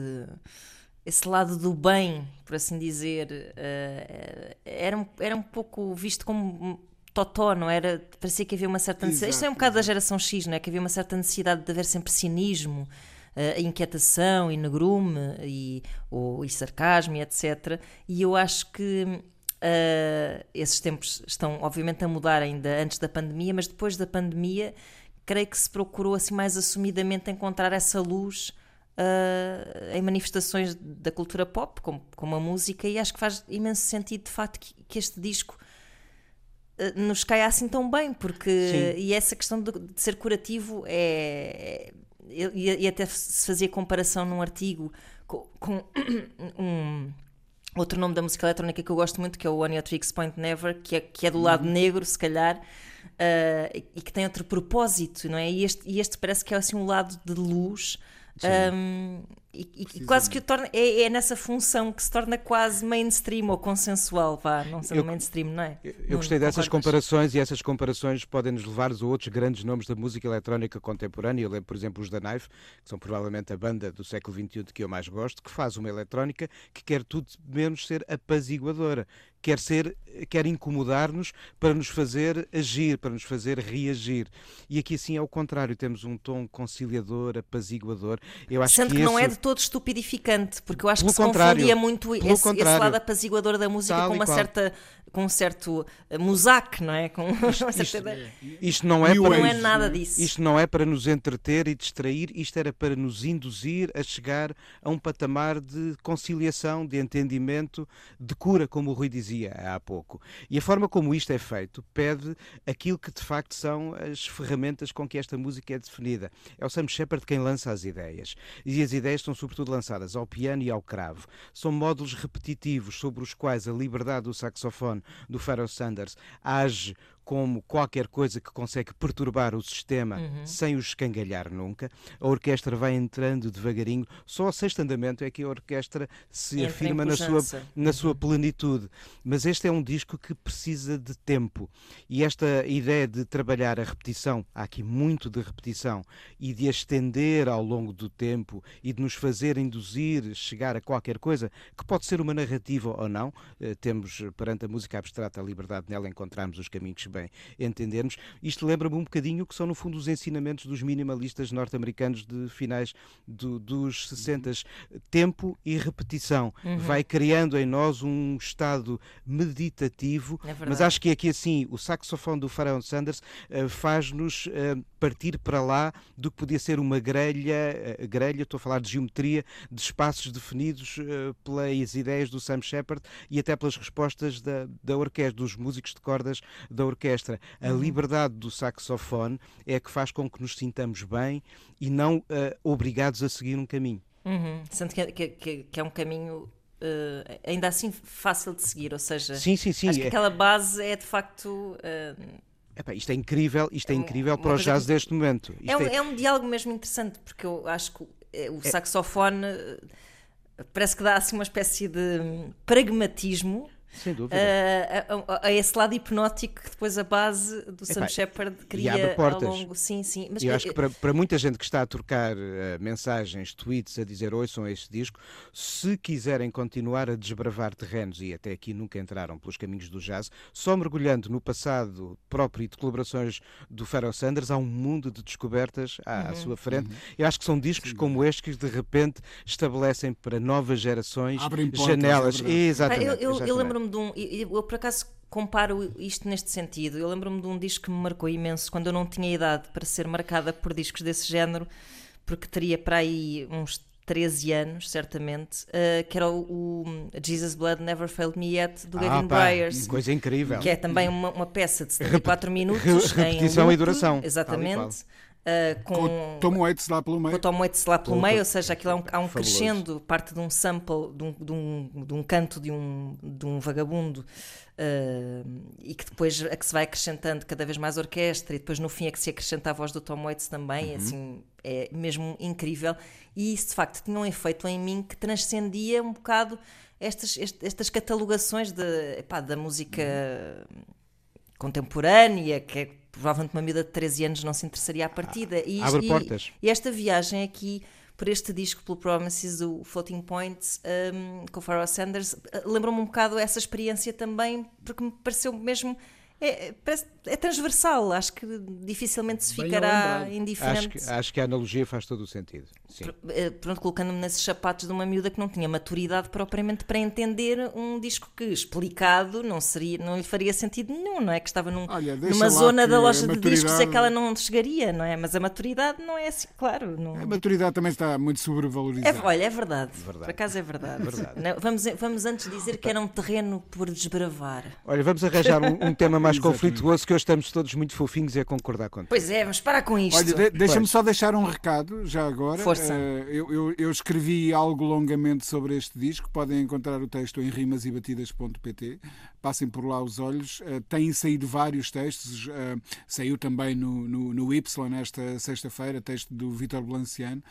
S1: esse lado do bem, por assim dizer, uh, era, um, era um pouco visto como totó, não era? Parecia que havia uma certa necessidade. Exato, Isto é um bocado da geração X, não é? Que havia uma certa necessidade de haver sempre cinismo, uh, inquietação e negrume e, ou, e sarcasmo e etc. E eu acho que. Uh, esses tempos estão obviamente a mudar ainda antes da pandemia, mas depois da pandemia creio que se procurou assim mais assumidamente encontrar essa luz uh, em manifestações da cultura pop, como, como a música, e acho que faz imenso sentido de facto que, que este disco uh, nos caia assim tão bem, porque Sim. e essa questão de, de ser curativo é, é e, até se fazia comparação num artigo com, com um outro nome da música eletrónica que eu gosto muito, que é o One Your Tricks Point Never, que é, que é do lado uhum. negro, se calhar, uh, e que tem outro propósito, não é? E este, e este parece que é assim um lado de luz um, e, e quase que o torna. É, é, nessa função que se torna quase mainstream ou consensual, vá, não sendo mainstream, não é?
S2: Eu, eu gostei dessas comparações e essas comparações podem nos levar a outros grandes nomes da música eletrónica contemporânea. Eu lembro, por exemplo, os da Knife, que são provavelmente a banda do século XXI de que eu mais gosto, que faz uma eletrónica que quer tudo menos ser apaziguadora, quer ser, quer incomodar-nos para nos fazer agir, para nos fazer reagir. E aqui assim é o contrário, temos um tom conciliador, apaziguador.
S1: Eu acho Sendo que, que não é de todo estupidificante, porque eu acho que se confundia muito esse, esse, lado apaziguador da música Tal com uma certa com um certo eh, musac, não é? Com
S2: isto, isto, isto não, é para,
S1: não é nada disso.
S2: Isto não é para nos entreter e distrair, isto era para nos induzir a chegar a um patamar de conciliação, de entendimento, de cura, como o Rui dizia há pouco. E a forma como isto é feito pede aquilo que de facto são as ferramentas com que esta música é definida. É o Sam Shepard quem lança as ideias. E as ideias estão sobretudo lançadas ao piano e ao cravo. São módulos repetitivos sobre os quais a liberdade do saxofone do Pharoah Sanders age como qualquer coisa que consegue perturbar o sistema uhum. sem o escangalhar nunca. A orquestra vai entrando devagarinho, só ao sexto andamento é que a orquestra se Entra afirma na sua, na sua uhum. plenitude. Mas este é um disco que precisa de tempo e esta ideia de trabalhar a repetição, há aqui muito de repetição, e de estender ao longo do tempo e de nos fazer induzir, chegar a qualquer coisa, que pode ser uma narrativa ou não, eh, temos perante a música abstrata a liberdade nela encontrarmos os caminhos bem entendermos. Isto lembra-me um bocadinho que são, no fundo, os ensinamentos dos minimalistas norte-americanos de finais do, dos 60. Tempo e repetição. Uhum. Vai criando em nós um estado meditativo, é mas acho que aqui, assim, o saxofone do Pharaoh Sanders uh, faz-nos uh, partir para lá do que podia ser uma grelha, uh, grelha, estou a falar de geometria, de espaços definidos pelas ideias do Sam Shepard e até pelas respostas da, da orquestra, dos músicos de cordas da orquestra. A uhum. liberdade do saxofone é que faz com que nos sintamos bem e não uh, obrigados a seguir um caminho.
S1: Uhum. Sendo que, que, que, é um caminho Uh, ainda assim fácil de seguir, ou seja,
S2: sim, sim, sim,
S1: acho que é... aquela base é de facto. Uh,
S2: Epá, isto é incrível, isto é incrível para o jazz que... deste momento.
S1: É um, é... é um, diálogo mesmo interessante, porque eu acho que o é- saxofone parece que dá assim uma espécie de pragmatismo
S2: sem dúvida.
S1: A, a, a, esse lado hipnótico que depois a base do Sam Shepard cria ao longo. Sim, sim.
S2: Mas eu acho que para, para muita gente que está a trocar uh, mensagens, tweets, a dizer ouçam este disco, se quiserem continuar a desbravar terrenos, e até aqui nunca entraram pelos caminhos do jazz, só mergulhando no passado próprio e de colaborações do Pharoah Sanders, há um mundo de descobertas à, uhum. à sua frente. Uhum. Eu acho que são discos sim. como este que de repente estabelecem para novas gerações janelas. É exatamente.
S1: Eu, eu, eu lembro-me lembro-me de um. Eu, eu, por acaso comparo isto neste sentido. Eu lembro-me de um disco que me marcou imenso quando eu não tinha idade para ser marcada por discos desse género, porque teria para aí uns 13 anos, certamente, uh, que era o, o, Jesus Blood Never Failed Me Yet, do ah, Gavin Bryars.
S2: Coisa incrível.
S1: Que é também uma, uma peça de 74 minutos.
S2: Repetição e duração.
S1: Exatamente. Uh,
S3: com, com Tom Waits lá pelo meio.
S1: Com Tom Waits lá pelo meio, ou seja, aquilo há um, há um crescendo, parte de um sample, de um, de um, de um canto de um, de um vagabundo, uh, e que depois é que se vai acrescentando cada vez mais orquestra, e depois no fim é que se acrescenta a voz do Tom Waits também, uhum. assim, é mesmo incrível. E isso de facto tinha um efeito em mim que transcendia um bocado estas, estas catalogações de, epá, da música contemporânea, que é provavelmente uma miúda de 13 anos não se interessaria à partida.
S2: E, Abre
S1: e,
S2: portas.
S1: E esta viagem aqui por este disco, pelo Promises, o Floating Points, um, com o Pharoah Sanders, eh, lembra-me um bocado essa experiência também, porque me pareceu mesmo é, é, transversal, acho que dificilmente se ficará indiferente.
S2: Acho que, acho que, a analogia faz todo o sentido. Sim.
S1: Eh, pronto, colocando-me nesses sapatos de uma miúda que não tinha maturidade propriamente para entender um disco que, explicado, não, seria, não lhe faria sentido nenhum, não é? Que estava num, Olha, numa zona da loja de discos a que ela não chegaria, não é? Mas a maturidade não é assim, claro. Não...
S3: A maturidade também está muito sobrevalorizada.
S1: É, olha, é verdade. verdade. Por acaso é verdade. É verdade. Não, vamos, vamos antes dizer que era um terreno por desbravar.
S2: Olha, vamos arranjar um, um tema mais conflituoso que hoje estamos todos muito fofinhos e a concordar contigo.
S1: Pois é, vamos parar com isto.
S3: Olha, de, deixa-me só deixar um recado já agora.
S1: Força. Uh,
S3: eu, eu, eu, escrevi algo longamente sobre este disco. Podem encontrar o texto em rimasebatidas.pt. Passem por lá os olhos. Uh, têm saído vários textos. Uh, saiu também no, no, no Y nesta sexta-feira, texto do Vitor Blanciano.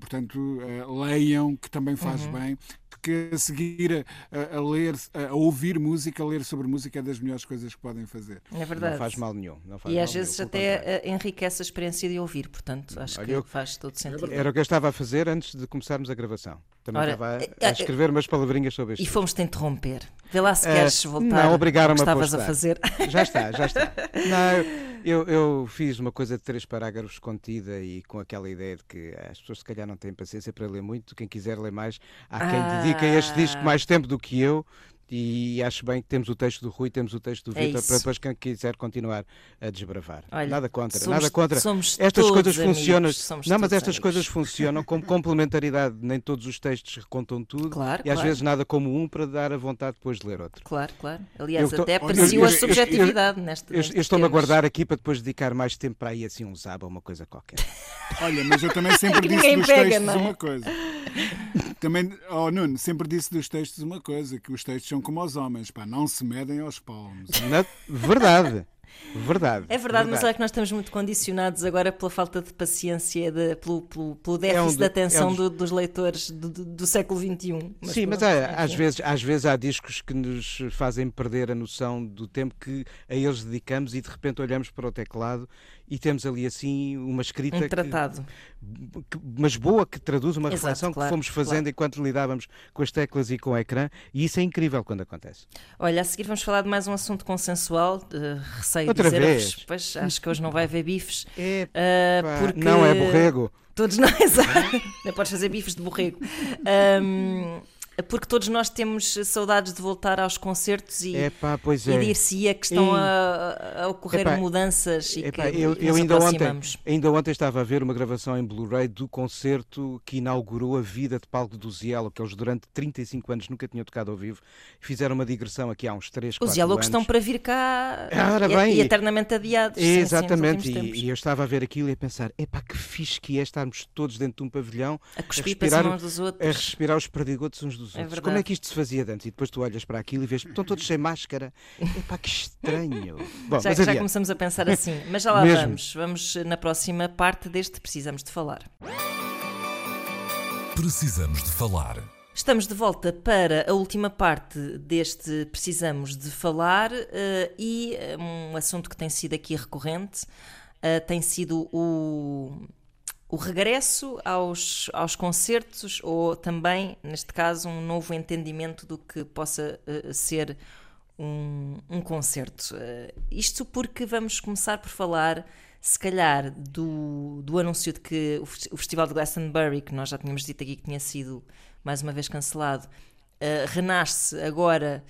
S3: Portanto, leiam, que também faz uhum. bem que a seguir a, a, ler, a ouvir música, a ler sobre música é das melhores coisas que podem fazer.
S1: É verdade.
S2: Não faz mal nenhum. Faz
S1: e
S2: mal
S1: às vezes até eh, enriquece a experiência de ouvir, portanto, acho Olha, que eu... faz todo sentido.
S2: Era o que eu estava a fazer antes de começarmos a gravação. Também Ora, estava a, eh, a escrever umas palavrinhas sobre isto.
S1: E fomos-te interromper. Vê lá se uh, queres voltar
S2: não, obrigaram
S1: que estavas a, a fazer.
S2: Já está, já está. Não, eu, eu, fiz uma coisa de três parágrafos contida e com aquela ideia de que as pessoas se calhar não têm paciência para ler muito. Quem quiser ler mais, há quem ah. dedique a este disco mais tempo do que eu E acho bem que temos o texto do Rui, temos o texto do
S1: É
S2: Vitor, para depois quem quiser continuar a desbravar.
S1: Olha,
S2: nada contra,
S1: somos-
S2: nada contra.
S1: somos
S2: estas
S1: todos
S2: coisas
S1: amigos,
S2: funcionam.
S1: somos
S2: Não, mas estas
S1: amigos.
S2: coisas funcionam como complementaridade. Nem todos os textos contam tudo.
S1: Claro,
S2: e às
S1: claro.
S2: vezes nada como um para dar a vontade depois de ler outro.
S1: Claro, claro. Aliás,
S2: Eu
S1: até
S2: eu-
S1: apareceu
S3: eu-
S1: a
S3: eu- eu-
S1: subjetividade nesta.
S2: Eu, eu estou-me a guardar aqui para depois dedicar mais tempo para aí assim um zaba ou uma coisa qualquer.
S3: Olha, mas eu também sempre disse dos
S1: pega,
S3: textos
S1: não é?
S3: uma coisa. Também, oh Nuno, sempre disse dos textos uma coisa, que os textos são como os homens, pá, não se medem aos palmos.
S2: Na- Verdade. Verdade.
S1: É verdade, mas olha que nós estamos muito condicionados agora pela falta de paciência, de- pelo, pelo, pelo déficit
S2: um
S1: de
S2: de-
S1: atenção
S2: é um
S1: do- dos leitores do, do- do século XXI.
S2: Sim, mas há- às,
S1: enfim.
S2: vezes, às vezes há discos que nos fazem perder a noção do tempo que a eles dedicamos e de repente olhamos para o teclado e temos ali assim uma escrita
S1: Um tratado.
S2: que- mas boa que traduz uma
S1: Exato,
S2: reflexão
S1: claro,
S2: que fomos fazendo
S1: claro.
S2: enquanto lidávamos com as teclas e com o ecrã e isso é incrível quando acontece.
S1: Olha, a seguir vamos falar de mais um assunto consensual. Uh, receio
S2: Outra
S1: dizer-vos,
S2: vez?
S1: pois acho que hoje não vai haver bifes.
S2: É,
S1: uh, porque
S2: Não é borrego.
S1: Todos nós, exato. Não podes fazer bifes de borrego. Um, porque todos nós temos saudades de voltar aos concertos e,
S2: É pá, pois
S1: e
S2: é.
S1: dir-se-ia que estão
S2: Ei.
S1: a, a ocorrer
S2: Epá,
S1: mudanças e
S2: Epá,
S1: que
S2: eu,
S1: e
S2: eu ainda, ontem, ainda ontem estava a ver uma gravação em Blu-ray do concerto que inaugurou a vida de palco do Zielo, que eles durante 35 anos nunca tinham tocado ao vivo. Fizeram uma digressão aqui há uns 3, 4
S1: Os
S2: anos.
S1: diálogos estão para vir cá e,
S2: bem,
S1: e
S2: e-
S1: eternamente adiados. sim, sim,
S2: Exatamente,
S1: últimos
S2: e, e eu estava a ver aquilo e a pensar: epá, que fixe que é estarmos todos dentro de um pavilhão
S1: a cuspir
S2: respirar-
S1: para uns dos
S2: a respirar os perdigotos uns dos
S1: É
S2: outros.
S1: verdade.
S2: Como é que isto se fazia antes? E depois tu olhas para aquilo e vês, estão todos sem máscara. Epá, que estranho. Bom,
S1: Já,
S2: mas
S1: já começamos a pensar assim, mas já lá
S2: Mesmo.
S1: vamos. Vamos na próxima parte deste Precisamos de Falar.
S4: Precisamos de falar.
S1: Estamos de volta para a última parte deste Precisamos de Falar eh, e eh, um assunto que tem sido aqui recorrente eh, tem sido o, o regresso aos, aos concertos ou também, neste caso, um novo entendimento do que possa eh, ser um, um concerto. Eh, isto porque vamos começar por falar, se calhar, do, do anúncio de que o, o Festival de Glastonbury, que nós já tínhamos dito aqui que tinha sido mais uma vez cancelado, eh, renasce agora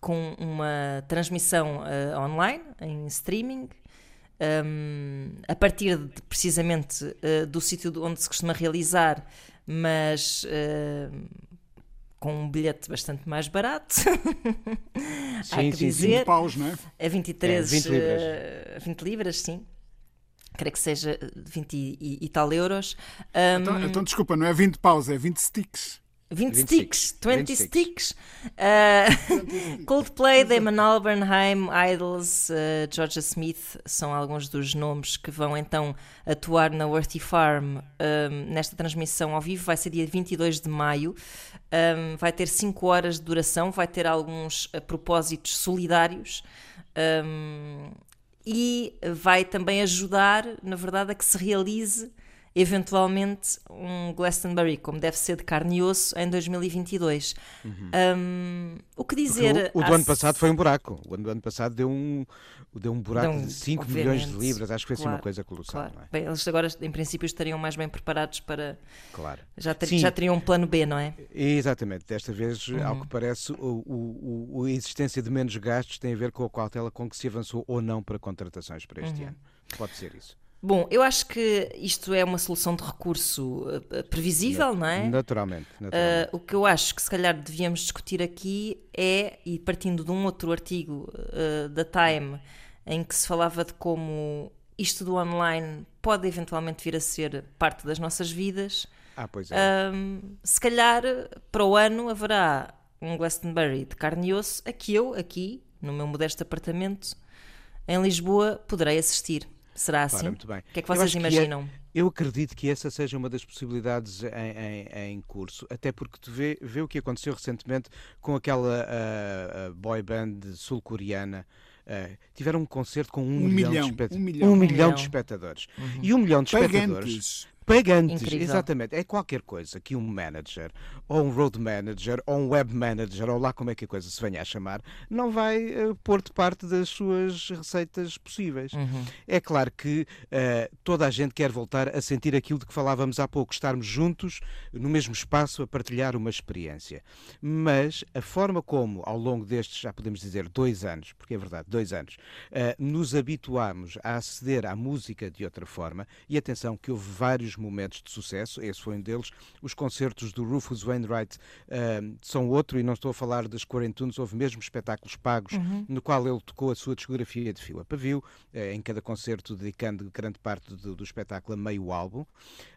S1: com uma transmissão online, em streaming. Um, a partir de, precisamente eh, do sítio de onde se costuma realizar, mas eh, com um bilhete bastante mais barato. Há
S2: Sim,
S1: que
S2: sim,
S1: dizer.
S3: 20 paus, não é?
S1: A 23,
S2: É, 20 libras.
S1: eh, 20 libras, sim. Creio que seja 20 e, e- tal euros.
S3: Então,
S1: Um,
S3: então, desculpa, não é 20 paus, é 20 sticks.
S1: 20
S2: 26,
S1: sticks, 20
S2: 26.
S1: sticks. Uh, Coldplay, Damon Albarn, Haim, Idols, uh, Georgia Smith são alguns dos nomes que vão então atuar na Worthy Farm um, nesta transmissão ao vivo. Vai ser dia 22 de maio. Um, vai ter 5 horas de duração, vai ter alguns uh, propósitos solidários. um, e vai também ajudar, na verdade, a que se realize eventualmente um Glastonbury, como deve ser de carne e osso, em 2022. Um, o que dizer?
S2: o, o do ano passado foi um buraco. O ano do ano passado deu um, deu um buraco
S1: Deu um-
S2: de 5 milhões de libras. Acho que foi assim uma
S1: claro,
S2: coisa colossal.
S1: Claro.
S2: É?
S1: Bem, eles agora, em princípio, estariam mais bem preparados para.
S2: claro.
S1: Já, ter- já teriam um plano B, não é?
S2: Exatamente, desta vez,
S1: Uhum.
S2: ao que parece, o, o- o- a existência de menos gastos tem a ver com a cautela com que se avançou ou não para contratações para
S1: Uhum.
S2: este ano. Pode ser isso.
S1: Bom, eu acho que isto é uma solução de recurso uh, previsível, não é?
S2: Naturalmente. naturalmente.
S1: Uh, o que eu acho que se calhar devíamos discutir aqui é, e partindo de um outro artigo uh, da Time, em que se falava de como isto do online pode eventualmente vir a ser parte das nossas vidas,
S2: ah, pois é.
S1: um, se calhar para o ano haverá um Glastonbury de carne e osso a que eu, aqui, no meu modesto apartamento, em Lisboa, poderei assistir. Será assim?
S2: Ora, muito bem.
S1: O que é que
S2: Eu
S1: vocês
S2: acho que é-
S1: imaginam?
S2: Eu acredito que essa seja uma das possibilidades em, em- em curso, até porque tu vê, vê o que aconteceu recentemente com aquela ah, boy band sul-coreana. ah, tiveram um concerto com um,
S3: Um
S2: milhão,
S3: milhão,
S2: de espect-
S3: um milhão.
S2: um milhão
S1: milhão.
S2: de espectadores. E um milhão de espectadores
S3: Pagantes.
S2: Pagantes,
S1: Incrível.
S2: exatamente. É qualquer coisa que um manager, ou um road manager, ou um web manager, ou lá como é que a coisa se venha a chamar, não vai eh, pôr de parte das suas receitas possíveis. É claro que eh, toda a gente quer voltar a sentir aquilo de que falávamos há pouco, estarmos juntos no mesmo espaço a partilhar uma experiência. Mas a forma como, ao longo destes, já podemos dizer, dois anos, porque é verdade, dois anos, eh, nos habituámos a aceder à música de outra forma, e atenção que houve vários momentos de sucesso, esse foi um deles, os concertos do Rufus Wainwright eh, são outro, e não estou a falar das Quarentunes, houve mesmo espetáculos pagos no qual ele tocou a sua discografia de fio a pavio, eh, em cada concerto dedicando grande parte do, do espetáculo a meio álbum.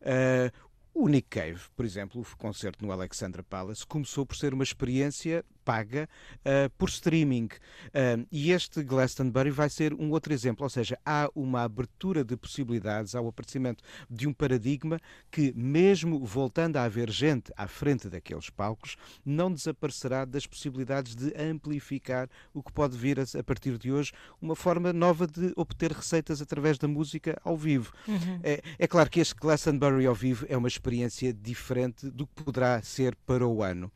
S2: Eh, o Nick Cave, por exemplo, o concerto no Alexandra Palace, começou por ser uma experiência paga uh, por streaming. Uh, e este Glastonbury vai ser um outro exemplo, ou seja, há uma abertura de possibilidades, há o aparecimento de um paradigma que, mesmo voltando a haver gente à frente daqueles palcos, não desaparecerá das possibilidades de amplificar o que pode vir a, a partir de hoje uma forma nova de obter receitas através da música ao vivo. É, é claro que este Glastonbury ao vivo é uma experiência diferente do que poderá ser para o ano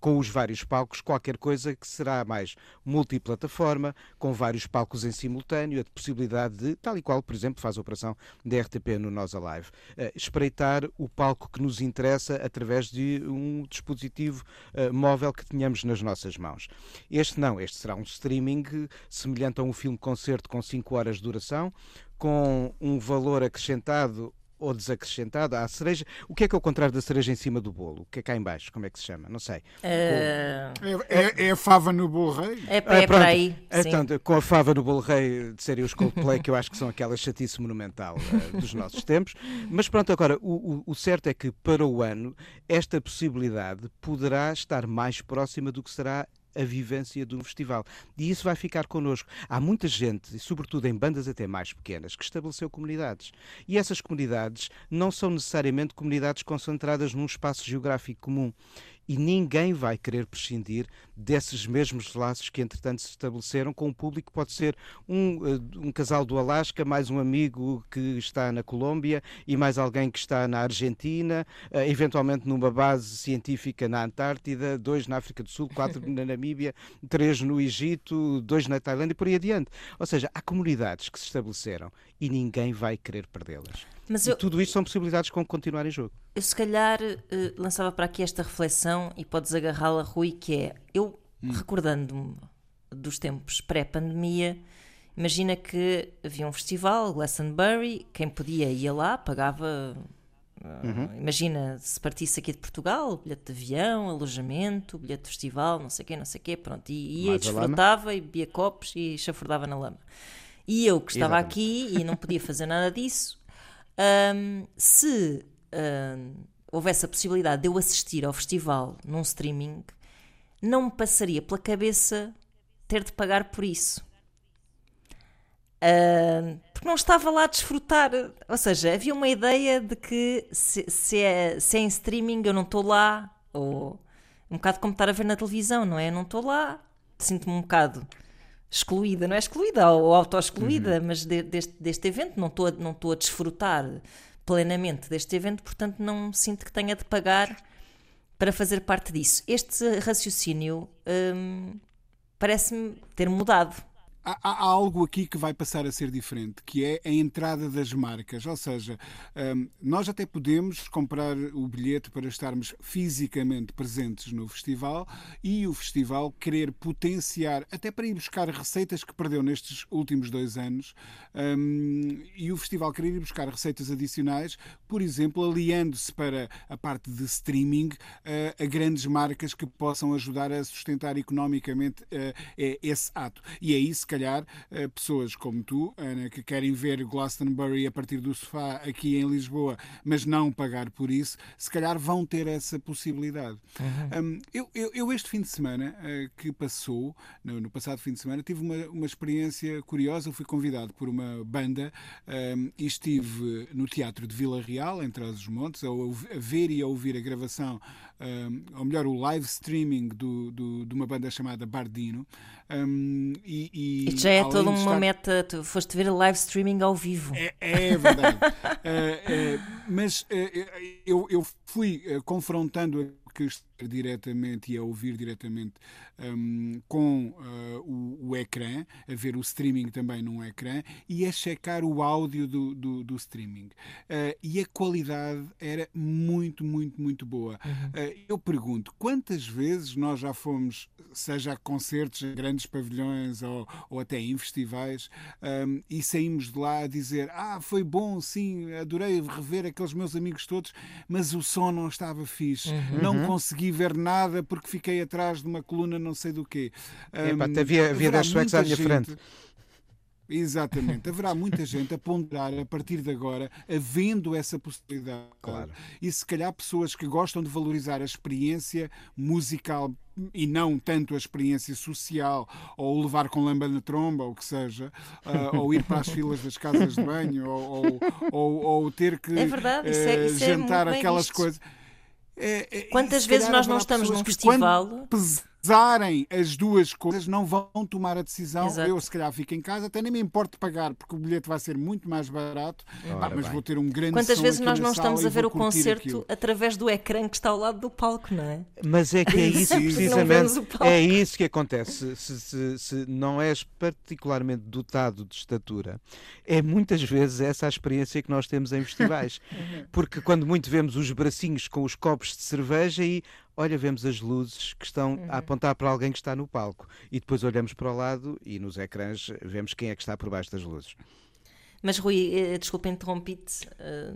S2: com os vários palcos, qualquer coisa que será mais multiplataforma, com vários palcos em simultâneo, a possibilidade de, tal e qual, por exemplo, faz a operação da RTP no Nós Alive, eh, espreitar o palco que nos interessa através de um dispositivo eh, móvel que tenhamos nas nossas mãos. Este não, este será um streaming eh, semelhante a um filme-concerto com 5 horas de duração, com um valor acrescentado ou desacrescentado à cereja. O que é que é o contrário da cereja em cima do bolo? O que é cá em baixo? Como é que se chama? Não sei.
S1: Eh,
S3: É, é- é a fava no bolo rei?
S1: é, é,
S2: Ah,
S1: para
S2: pronto.
S1: aí. sim.
S2: Então, com a fava no bolo rei de serem os Coldplay, que eu acho que são aquela chatice monumental eh, dos nossos tempos. Mas pronto, agora, o, o- o certo é que para o ano, esta possibilidade poderá estar mais próxima do que será a vivência de um festival. E isso vai ficar connosco. Há muita gente, e sobretudo em bandas até mais pequenas, que estabeleceu comunidades. E essas comunidades não são necessariamente comunidades concentradas num espaço geográfico comum. E ninguém vai querer prescindir desses mesmos laços que, entretanto, se estabeleceram com o público. Pode ser um, eh, um casal do Alasca, mais um amigo que está na Colômbia e mais alguém que está na Argentina, eh, eventualmente numa base científica na Antártida, dois na África do Sul, quatro na Namíbia, três no Egito, dois na Tailândia e por aí adiante. Ou seja, há comunidades que se estabeleceram e ninguém vai querer perdê-las.
S1: Mas
S2: E
S1: eu,
S2: tudo isto são possibilidades com continuar em jogo.
S1: eu se calhar eh, lançava para aqui esta reflexão e podes agarrá-la, Rui, que é eu recordando-me dos tempos pré-pandemia, imagina que havia um festival, Glastonbury, quem podia ia lá, pagava. eh, Imagina se partisse aqui de Portugal, bilhete de avião, alojamento, bilhete de festival, não sei o quê, não sei o quê, pronto, e ia, desfrutava e bebia copos e chafurdava na lama. E eu que estava
S2: Exatamente.
S1: aqui e não podia fazer nada disso, hum, se hum, houvesse a possibilidade de eu assistir ao festival num streaming, não me passaria pela cabeça ter de pagar por isso. Hum, porque não estava lá a desfrutar. Ou seja, havia uma ideia de que se, se é, se é em streaming eu não estou lá, ou um bocado como estar a ver na televisão, não é? Eu não estou lá, sinto-me um bocado excluída, não é excluída ou auto-excluída, mas de- deste, deste evento não estou a, não estou a desfrutar plenamente deste evento, portanto não sinto que tenha de pagar para fazer parte disso. Este raciocínio hum, parece-me ter mudado.
S3: Há, há algo aqui que vai passar a ser diferente, que é a entrada das marcas. Ou seja, hum, nós até podemos comprar o bilhete para estarmos fisicamente presentes no festival e o festival querer potenciar, até para ir buscar receitas que perdeu nestes últimos dois anos, hum, e o festival querer ir buscar receitas adicionais, por exemplo, aliando-se para a parte de streaming eh, a grandes marcas que possam ajudar a sustentar economicamente eh, esse ato. E aí, se calhar, eh, pessoas como tu, Ana, que querem ver Glastonbury a partir do sofá aqui em Lisboa, mas não pagar por isso, se calhar vão ter essa possibilidade. Hum, eu, eu- eu este fim de semana eh, que passou, no, no passado fim de semana, tive uma, uma experiência curiosa. Eu fui convidado por uma banda hum, e estive no Teatro de Vila Real, em Trás-os-Montes, a ver e a ouvir a gravação um, ou melhor, o live streaming do, do, de uma banda chamada Bardino. Um, e, e
S1: Isto já é toda uma
S3: estar-
S1: meta. Tu foste ver live streaming ao vivo.
S3: é, é verdade. Eh, mas eh, eu, eu fui confrontando a que diretamente e a ouvir diretamente hum, com eh, o, o ecrã, a ver o streaming também num ecrã e a checar o áudio do, do, do streaming. Eh, e a qualidade era muito, muito, muito boa. Eh, eu pergunto, quantas vezes nós já fomos, seja a concertos em grandes pavilhões ou, ou até em festivais, hum, e saímos de lá a dizer: Ah, foi bom, sim, adorei rever aqueles meus amigos todos, mas o som não estava fixe, não consegui ver nada porque fiquei atrás de uma coluna não sei do quê.
S2: Epá,
S3: Hum,
S2: havia- havia
S3: haverá
S2: dez suecos à
S3: muita
S2: minha
S3: gente-
S2: frente.
S3: Exatamente. Haverá muita gente a ponderar a partir de agora, havendo essa possibilidade.
S2: Claro.
S3: E se calhar pessoas que gostam de valorizar a experiência musical e não tanto a experiência social, ou levar com lamba na tromba, ou o que seja, ah, ou ir para as filas das casas de banho, ou, ou, ou- ou ter que
S1: É verdade, isso é-
S3: eh,
S1: isso é
S3: jantar
S1: bem
S3: aquelas
S1: visto.
S3: coisas. É, é,
S1: Quantas vezes nós não estamos num festival?
S3: Pesarem as duas coisas, não vão tomar a decisão.
S1: Exato.
S3: Eu, se calhar, fico em casa, até nem me importo pagar, porque o bilhete vai ser muito mais barato,
S1: Uhum.
S2: Ora
S3: mas
S2: bem.
S3: vou ter um grande
S1: Quantas
S3: som
S1: vezes
S3: aqui
S1: nós não estamos a ver o concerto
S3: aquilo.
S1: através do ecrã que está ao lado do palco, não é?
S2: Mas é que é isso, precisamente, é isso que acontece. Se, se- se não és particularmente dotado de estatura, é muitas vezes essa a experiência que nós temos em festivais. Porque quando muito vemos os bracinhos com os copos de cerveja e, olha, vemos as luzes que estão a apontar para alguém que está no palco. E depois olhamos para o lado e nos ecrãs vemos quem é que está por baixo das luzes.
S1: Mas Rui, eh, desculpa interrompi-te. Eh,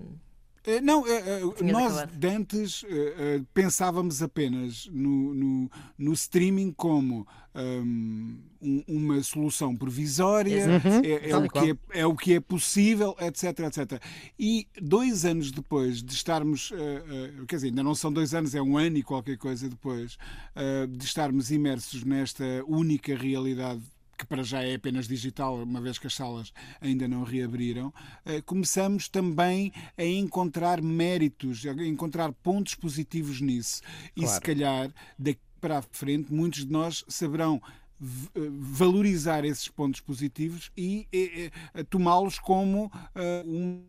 S3: Não, eh, eh, nós
S1: acabado.
S3: de antes eh, eh, pensávamos apenas no, no, no streaming como hum, um- uma solução provisória,
S1: Exato.
S3: é, é o que é, é o que é possível, etc, etc. E dois anos depois de estarmos, eh, eh, quer dizer, ainda não são dois anos, é um ano e qualquer coisa depois, eh, de estarmos imersos nesta única realidade que para já é apenas digital, uma vez que as salas ainda não reabriram, eh, começamos também a encontrar méritos, a encontrar pontos positivos nisso. E
S2: Claro.
S3: se calhar, daqui para a frente, muitos de nós saberão eh, valorizar esses pontos positivos e eh, eh, tomá-los como eh,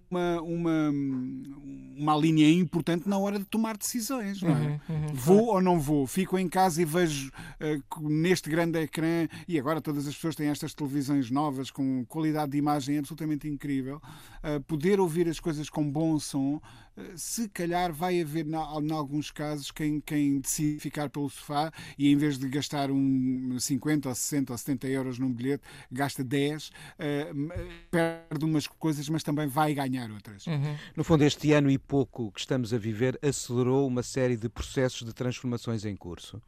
S3: uma, uma, uma linha importante na hora de tomar decisões. Não é? vou ou não vou? Fico em casa e vejo co- neste grande ecrã, e agora todas as pessoas têm estas televisões novas com qualidade de imagem absolutamente incrível, eh, poder ouvir as coisas com bom som. eh, Se calhar vai haver, na- em alguns casos, quem, quem decide ficar pelo sofá e em vez de gastar um 50 ou 60 ou 70 euros num bilhete, gasta 10, eh, m- perde umas coisas, mas também vai ganhar outras.
S2: No fundo, este ano e pouco que estamos a viver acelerou uma série de processos de transformações em curso.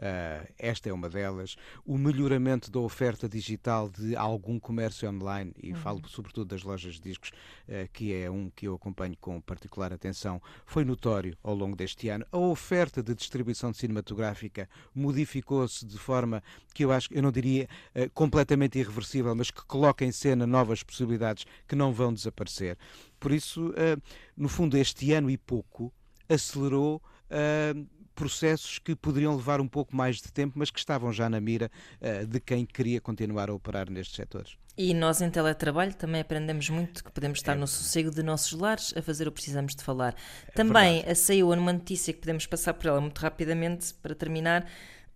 S2: Ah, esta é uma delas. O melhoramento da oferta digital de algum comércio online, e falo sobretudo das lojas de discos, ah, que é um que eu acompanho com particular atenção, foi notório ao longo deste ano. A oferta de distribuição cinematográfica modificou-se de forma que eu acho, eu não diria ah, completamente irreversível, mas que coloca em cena novas possibilidades que não vão desaparecer. Por isso, ah, no fundo, este ano e pouco acelerou ah, processos que poderiam levar um pouco mais de tempo, mas que estavam já na mira ah, de quem queria continuar a operar nestes setores.
S1: E nós em teletrabalho também aprendemos muito que podemos
S2: É
S1: estar no sossego de nossos lares a fazer o que precisamos de falar. também a saiu numa notícia que podemos passar por ela muito rapidamente para terminar.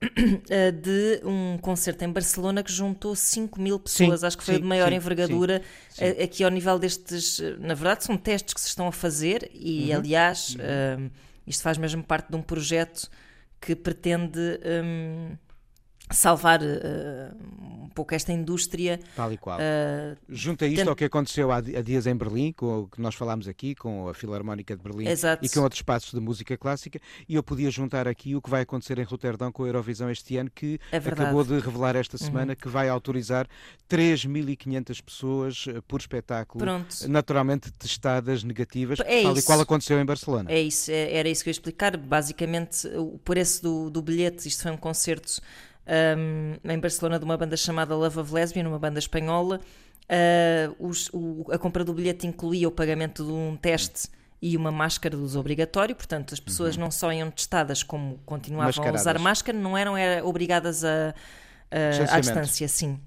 S1: eh, De um concerto em Barcelona que juntou 5 mil pessoas,
S2: Sim,
S1: acho que foi
S2: sim,
S1: de maior
S2: sim,
S1: envergadura. eh, Aqui ao nível destes, eh, na verdade, são testes que se estão a fazer, e
S2: Uhum.
S1: aliás, eh, isto faz mesmo parte de um projeto que pretende hum, salvar eh, um pouco esta indústria.
S2: Tal e qual.
S1: eh,
S2: Junta isto
S1: Tento-
S2: ao que aconteceu há, di- há dias em Berlim, com o que nós falámos aqui, com a Filarmónica de Berlim
S1: Exato.
S2: e com outros espaços de música clássica, e eu podia juntar aqui o que vai acontecer em Roterdão com a Eurovisão este ano, que
S1: É
S2: acabou de revelar esta semana que vai autorizar 3.500 pessoas eh, por espetáculo,
S1: Pronto.
S2: naturalmente testadas negativas,
S1: É
S2: tal e
S1: isso.
S2: qual aconteceu em Barcelona.
S1: É isso, é- era isso que eu ia explicar. Basicamente, o preço do, do bilhete, isto foi um concerto hum, em Barcelona de uma banda chamada Love of Lesbian, uma banda espanhola. Ah, os- o- a compra do bilhete incluía o pagamento de um teste e uma máscara de uso obrigatório, portanto as pessoas não só iam testadas como continuavam a usar
S2: Mascaradas.
S1: máscara, não eram era, obrigadas a, a, à distância, sim.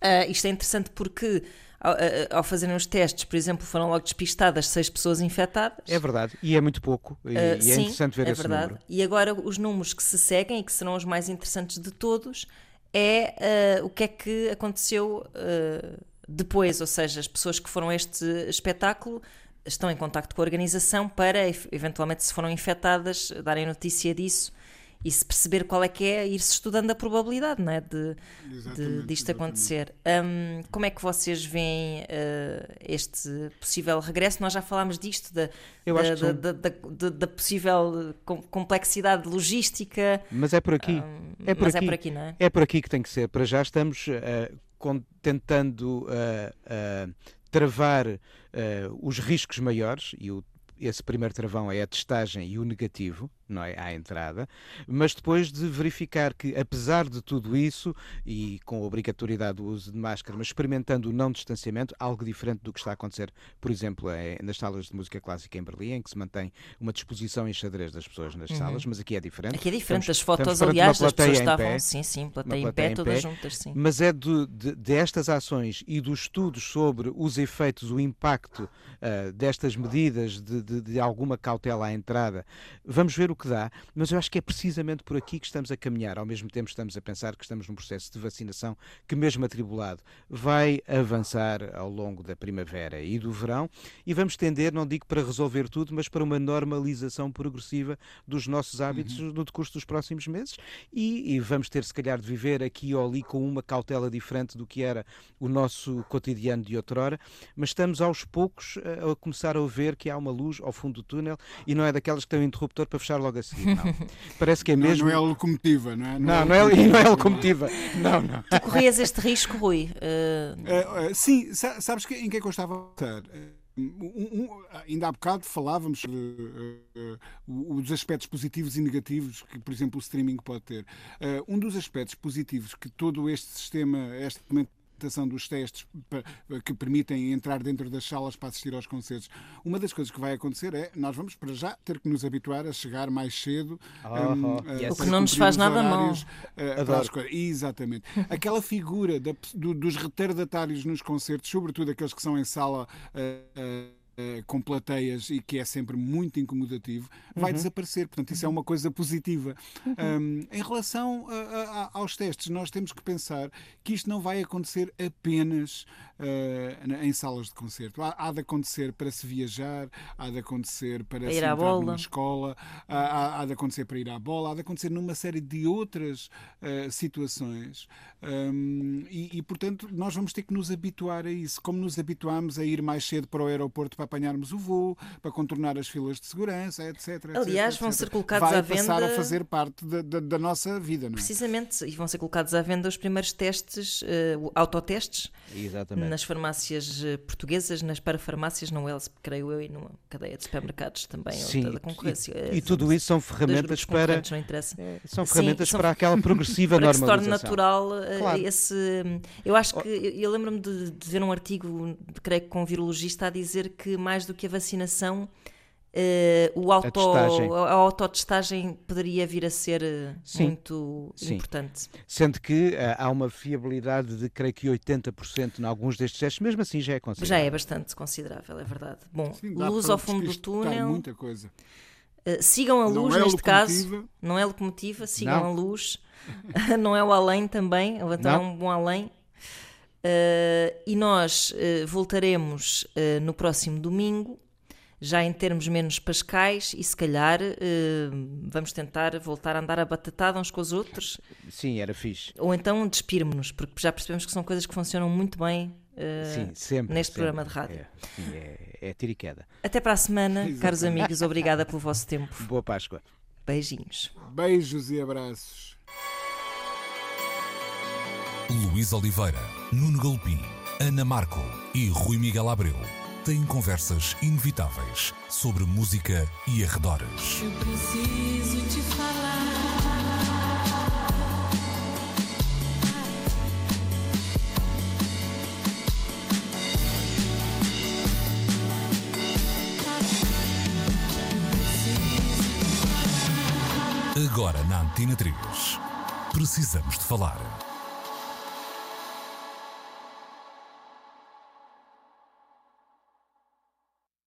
S1: Ah, isto é interessante porque ao, ao fazerem os testes, por exemplo, foram logo despistadas seis pessoas infectadas.
S2: É verdade, e é muito pouco, e,
S1: Ah,
S2: e é
S1: sim,
S2: interessante ver
S1: é
S2: esse
S1: verdade.
S2: número.
S1: E agora os números que se seguem e que serão os mais interessantes de todos é ah, o que é que aconteceu ah, depois, ou seja, as pessoas que foram a este espetáculo estão em contacto com a organização para, eventualmente, se foram infectadas, darem notícia disso e se perceber qual é que é, ir-se estudando a probabilidade não é? de, de disto acontecer. Hum, como é que vocês veem ah, este possível regresso? Nós já falámos disto, da,
S2: Eu
S1: da, da, da- da- da- da possível com- complexidade logística.
S2: Mas é por aqui. é por
S1: mas
S2: aqui.
S1: é por aqui, não é?
S2: É por aqui que tem que ser. Para já estamos com- tentando eh, travar os riscos maiores e o- esse primeiro travão é a testagem e o negativo, não é? À entrada, mas depois de verificar que, apesar de tudo isso, e com a obrigatoriedade do uso de máscara, mas experimentando o não distanciamento, algo diferente do que está a acontecer, por exemplo, eh, nas salas de música clássica em Berlim, em que se mantém uma disposição em xadrez das pessoas nas salas, mas aqui é diferente.
S1: Uhum. Aqui é diferente.
S2: Estamos-
S1: As fotos, aliás,
S2: uma
S1: as pessoas
S2: plateia
S1: estavam,
S2: pé,
S1: sim, sim, plateia
S2: uma
S1: em
S2: plateia
S1: pé,
S2: em
S1: todas
S2: pé,
S1: juntas, sim.
S2: mas é de, de- destas ações e dos estudos sobre os efeitos, o impacto ah, destas medidas de, de- de alguma cautela à entrada. Vamos ver que dá, mas eu acho que é precisamente por aqui que estamos a caminhar. Ao mesmo tempo, estamos a pensar que estamos num processo de vacinação que, mesmo atribulado, vai avançar ao longo da primavera e do verão. E vamos tender, não digo para resolver tudo, mas para uma normalização progressiva dos nossos hábitos no decurso dos próximos meses. E, e vamos ter, se calhar, de viver aqui ou ali com uma cautela diferente do que era o nosso cotidiano de outrora, mas estamos aos poucos a a começar a ver que há uma luz ao fundo do túnel e não é daquelas que tem um interruptor para fechar logo a seguir, não. Parece que é
S3: Não,
S2: mesmo...
S3: não é a locomotiva, não é?
S2: Não, não é, e não é a locomotiva. Não, não.
S1: Tu corrias este risco, Rui? Uh,
S3: Eh, eh, sim, sa- sabes que, em que é que eu estava a pensar? Um- um- ainda há bocado falávamos sobre eh, eh, os aspectos positivos e negativos que, por exemplo, o streaming pode ter. Eh, um dos aspectos positivos que todo este sistema, esta implementação dos testes que permitem entrar dentro das salas para assistir aos concertos, uma das coisas que vai acontecer é nós vamos para já ter que nos habituar a chegar mais cedo.
S2: Oh, oh, yes.
S1: O que não nos faz nada mal.
S3: coisas. Exatamente. Aquela figura da- do- dos retardatários nos concertos, sobretudo aqueles que são em sala. eh, eh, com plateias e que é sempre muito incomodativo, vai
S2: Uhum.
S3: desaparecer. Portanto, isso é uma coisa positiva. Um, em relação a- a- aos testes, nós temos que pensar que isto não vai acontecer apenas eh, em salas de concerto. Há, há de acontecer para se viajar, há de acontecer para se
S1: ir à
S3: entrar
S1: bola.
S3: numa escola, há, há- de acontecer para ir à bola, há de acontecer numa série de outras eh, situações. Um, e, e, portanto, nós vamos ter que nos habituar a isso. Como nos habituámos a ir mais cedo para o aeroporto para apanharmos o voo, para contornar as filas de segurança, etc. etc,
S1: Aliás, vão
S3: etc.
S1: ser colocados
S3: Vai
S1: à
S3: passar
S1: venda-
S3: a fazer parte da, da- da nossa vida, não é?
S1: precisamente, e vão ser colocados à venda os primeiros testes, uh, autotestes,
S2: Exatamente.
S1: nas farmácias eh, portuguesas, nas parafarmácias, não Wells, creio eu, e numa cadeia de supermercados também, ou
S2: Sim,
S1: da- da concorrência.
S2: e, e tudo isso são ferramentas para
S1: não interessa.
S2: é, são
S1: Sim,
S2: ferramentas
S1: são-
S2: para aquela progressiva
S1: para que se torne
S2: normalização.
S1: natural eh,
S2: Claro.
S1: esse. Eu acho que. Eu, eu lembro-me de, de ver um artigo, creio que com um virologista, a dizer que mais do que a vacinação. eh, o auto,
S2: testagem.
S1: a autotestagem poderia vir a ser eh,
S2: Sim.
S1: muito
S2: Sim.
S1: importante.
S2: Sendo que ah, há uma fiabilidade de creio que 80% em alguns destes testes, mesmo assim já é
S1: Já
S2: considerável.
S1: é bastante considerável, é verdade. Bom,
S3: Sim,
S1: luz ao fundo do túnel.
S3: muita coisa.
S1: Eh, sigam a luz
S3: é
S1: neste caso.
S3: locomotiva.
S1: Não é locomotiva, sigam
S2: Não.
S1: a luz. não é o além também, ou então é um bom além. Eh, e nós eh, voltaremos eh, no próximo domingo, já em termos menos pascais, e se calhar vamos tentar voltar a andar a batatada uns com os outros,
S2: Sim, era fixe.
S1: ou então despirmos-nos, porque já percebemos que são coisas que funcionam muito bem.
S2: Sim, sempre.
S1: neste
S2: sempre.
S1: programa de rádio.
S2: É, sim, é, é tiro e queda.
S1: Até para a semana, caros amigos, obrigada pelo vosso tempo.
S2: Boa Páscoa.
S1: Beijinhos.
S3: Beijos e abraços.
S4: Luís Oliveira, Nuno Golpin, Ana Marco e Rui Miguel Abreu têm conversas inevitáveis sobre música e arredores.
S5: Eu preciso te falar.
S4: Agora na Antena Precisamos de falar.